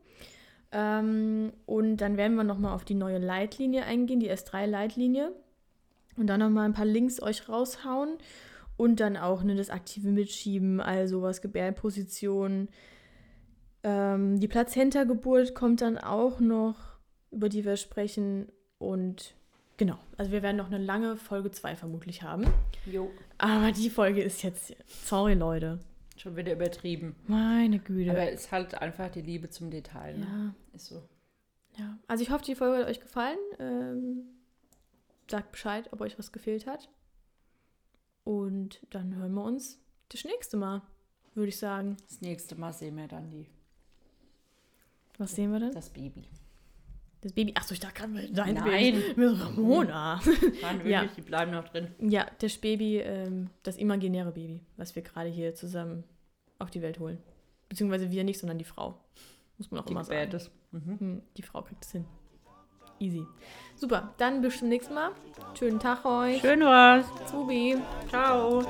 Ähm, und dann werden wir noch mal auf die neue Leitlinie eingehen, die S3-Leitlinie und dann nochmal ein paar Links euch raushauen und dann auch ne, das aktive Mitschieben, also was Gebärposition. Ähm, die Plazenta-Geburt kommt dann auch noch über die wir sprechen. Und genau, also wir werden noch eine lange Folge 2 vermutlich haben. Jo. Aber die Folge ist jetzt, sorry Leute, Schon wieder übertrieben. meine Güte. Aber es ist halt einfach die Liebe zum Detail. Ne? ja, Ist so. ja. Also ich hoffe, die Folge hat euch gefallen. Ähm, sagt Bescheid, ob euch was gefehlt hat. Und dann hören wir uns das nächste Mal, würde ich sagen. Das nächste Mal sehen wir dann die, Was sehen wir denn? das Baby. Das Baby. Achso, ich dachte gerade, dein Nein. Baby. Mit Ramona. Waren wirklich, Ja. die bleiben noch drin. Ja, das Baby, ähm, das imaginäre Baby, was wir gerade hier zusammen auf die Welt holen. Beziehungsweise wir nicht, sondern die Frau. Muss man auch Die immer sagen. Mhm. Hm, die Frau kriegt es hin. Easy. Super, dann bis zum nächsten Mal. Schönen Tag euch. Schön was. Zubi. Ciao.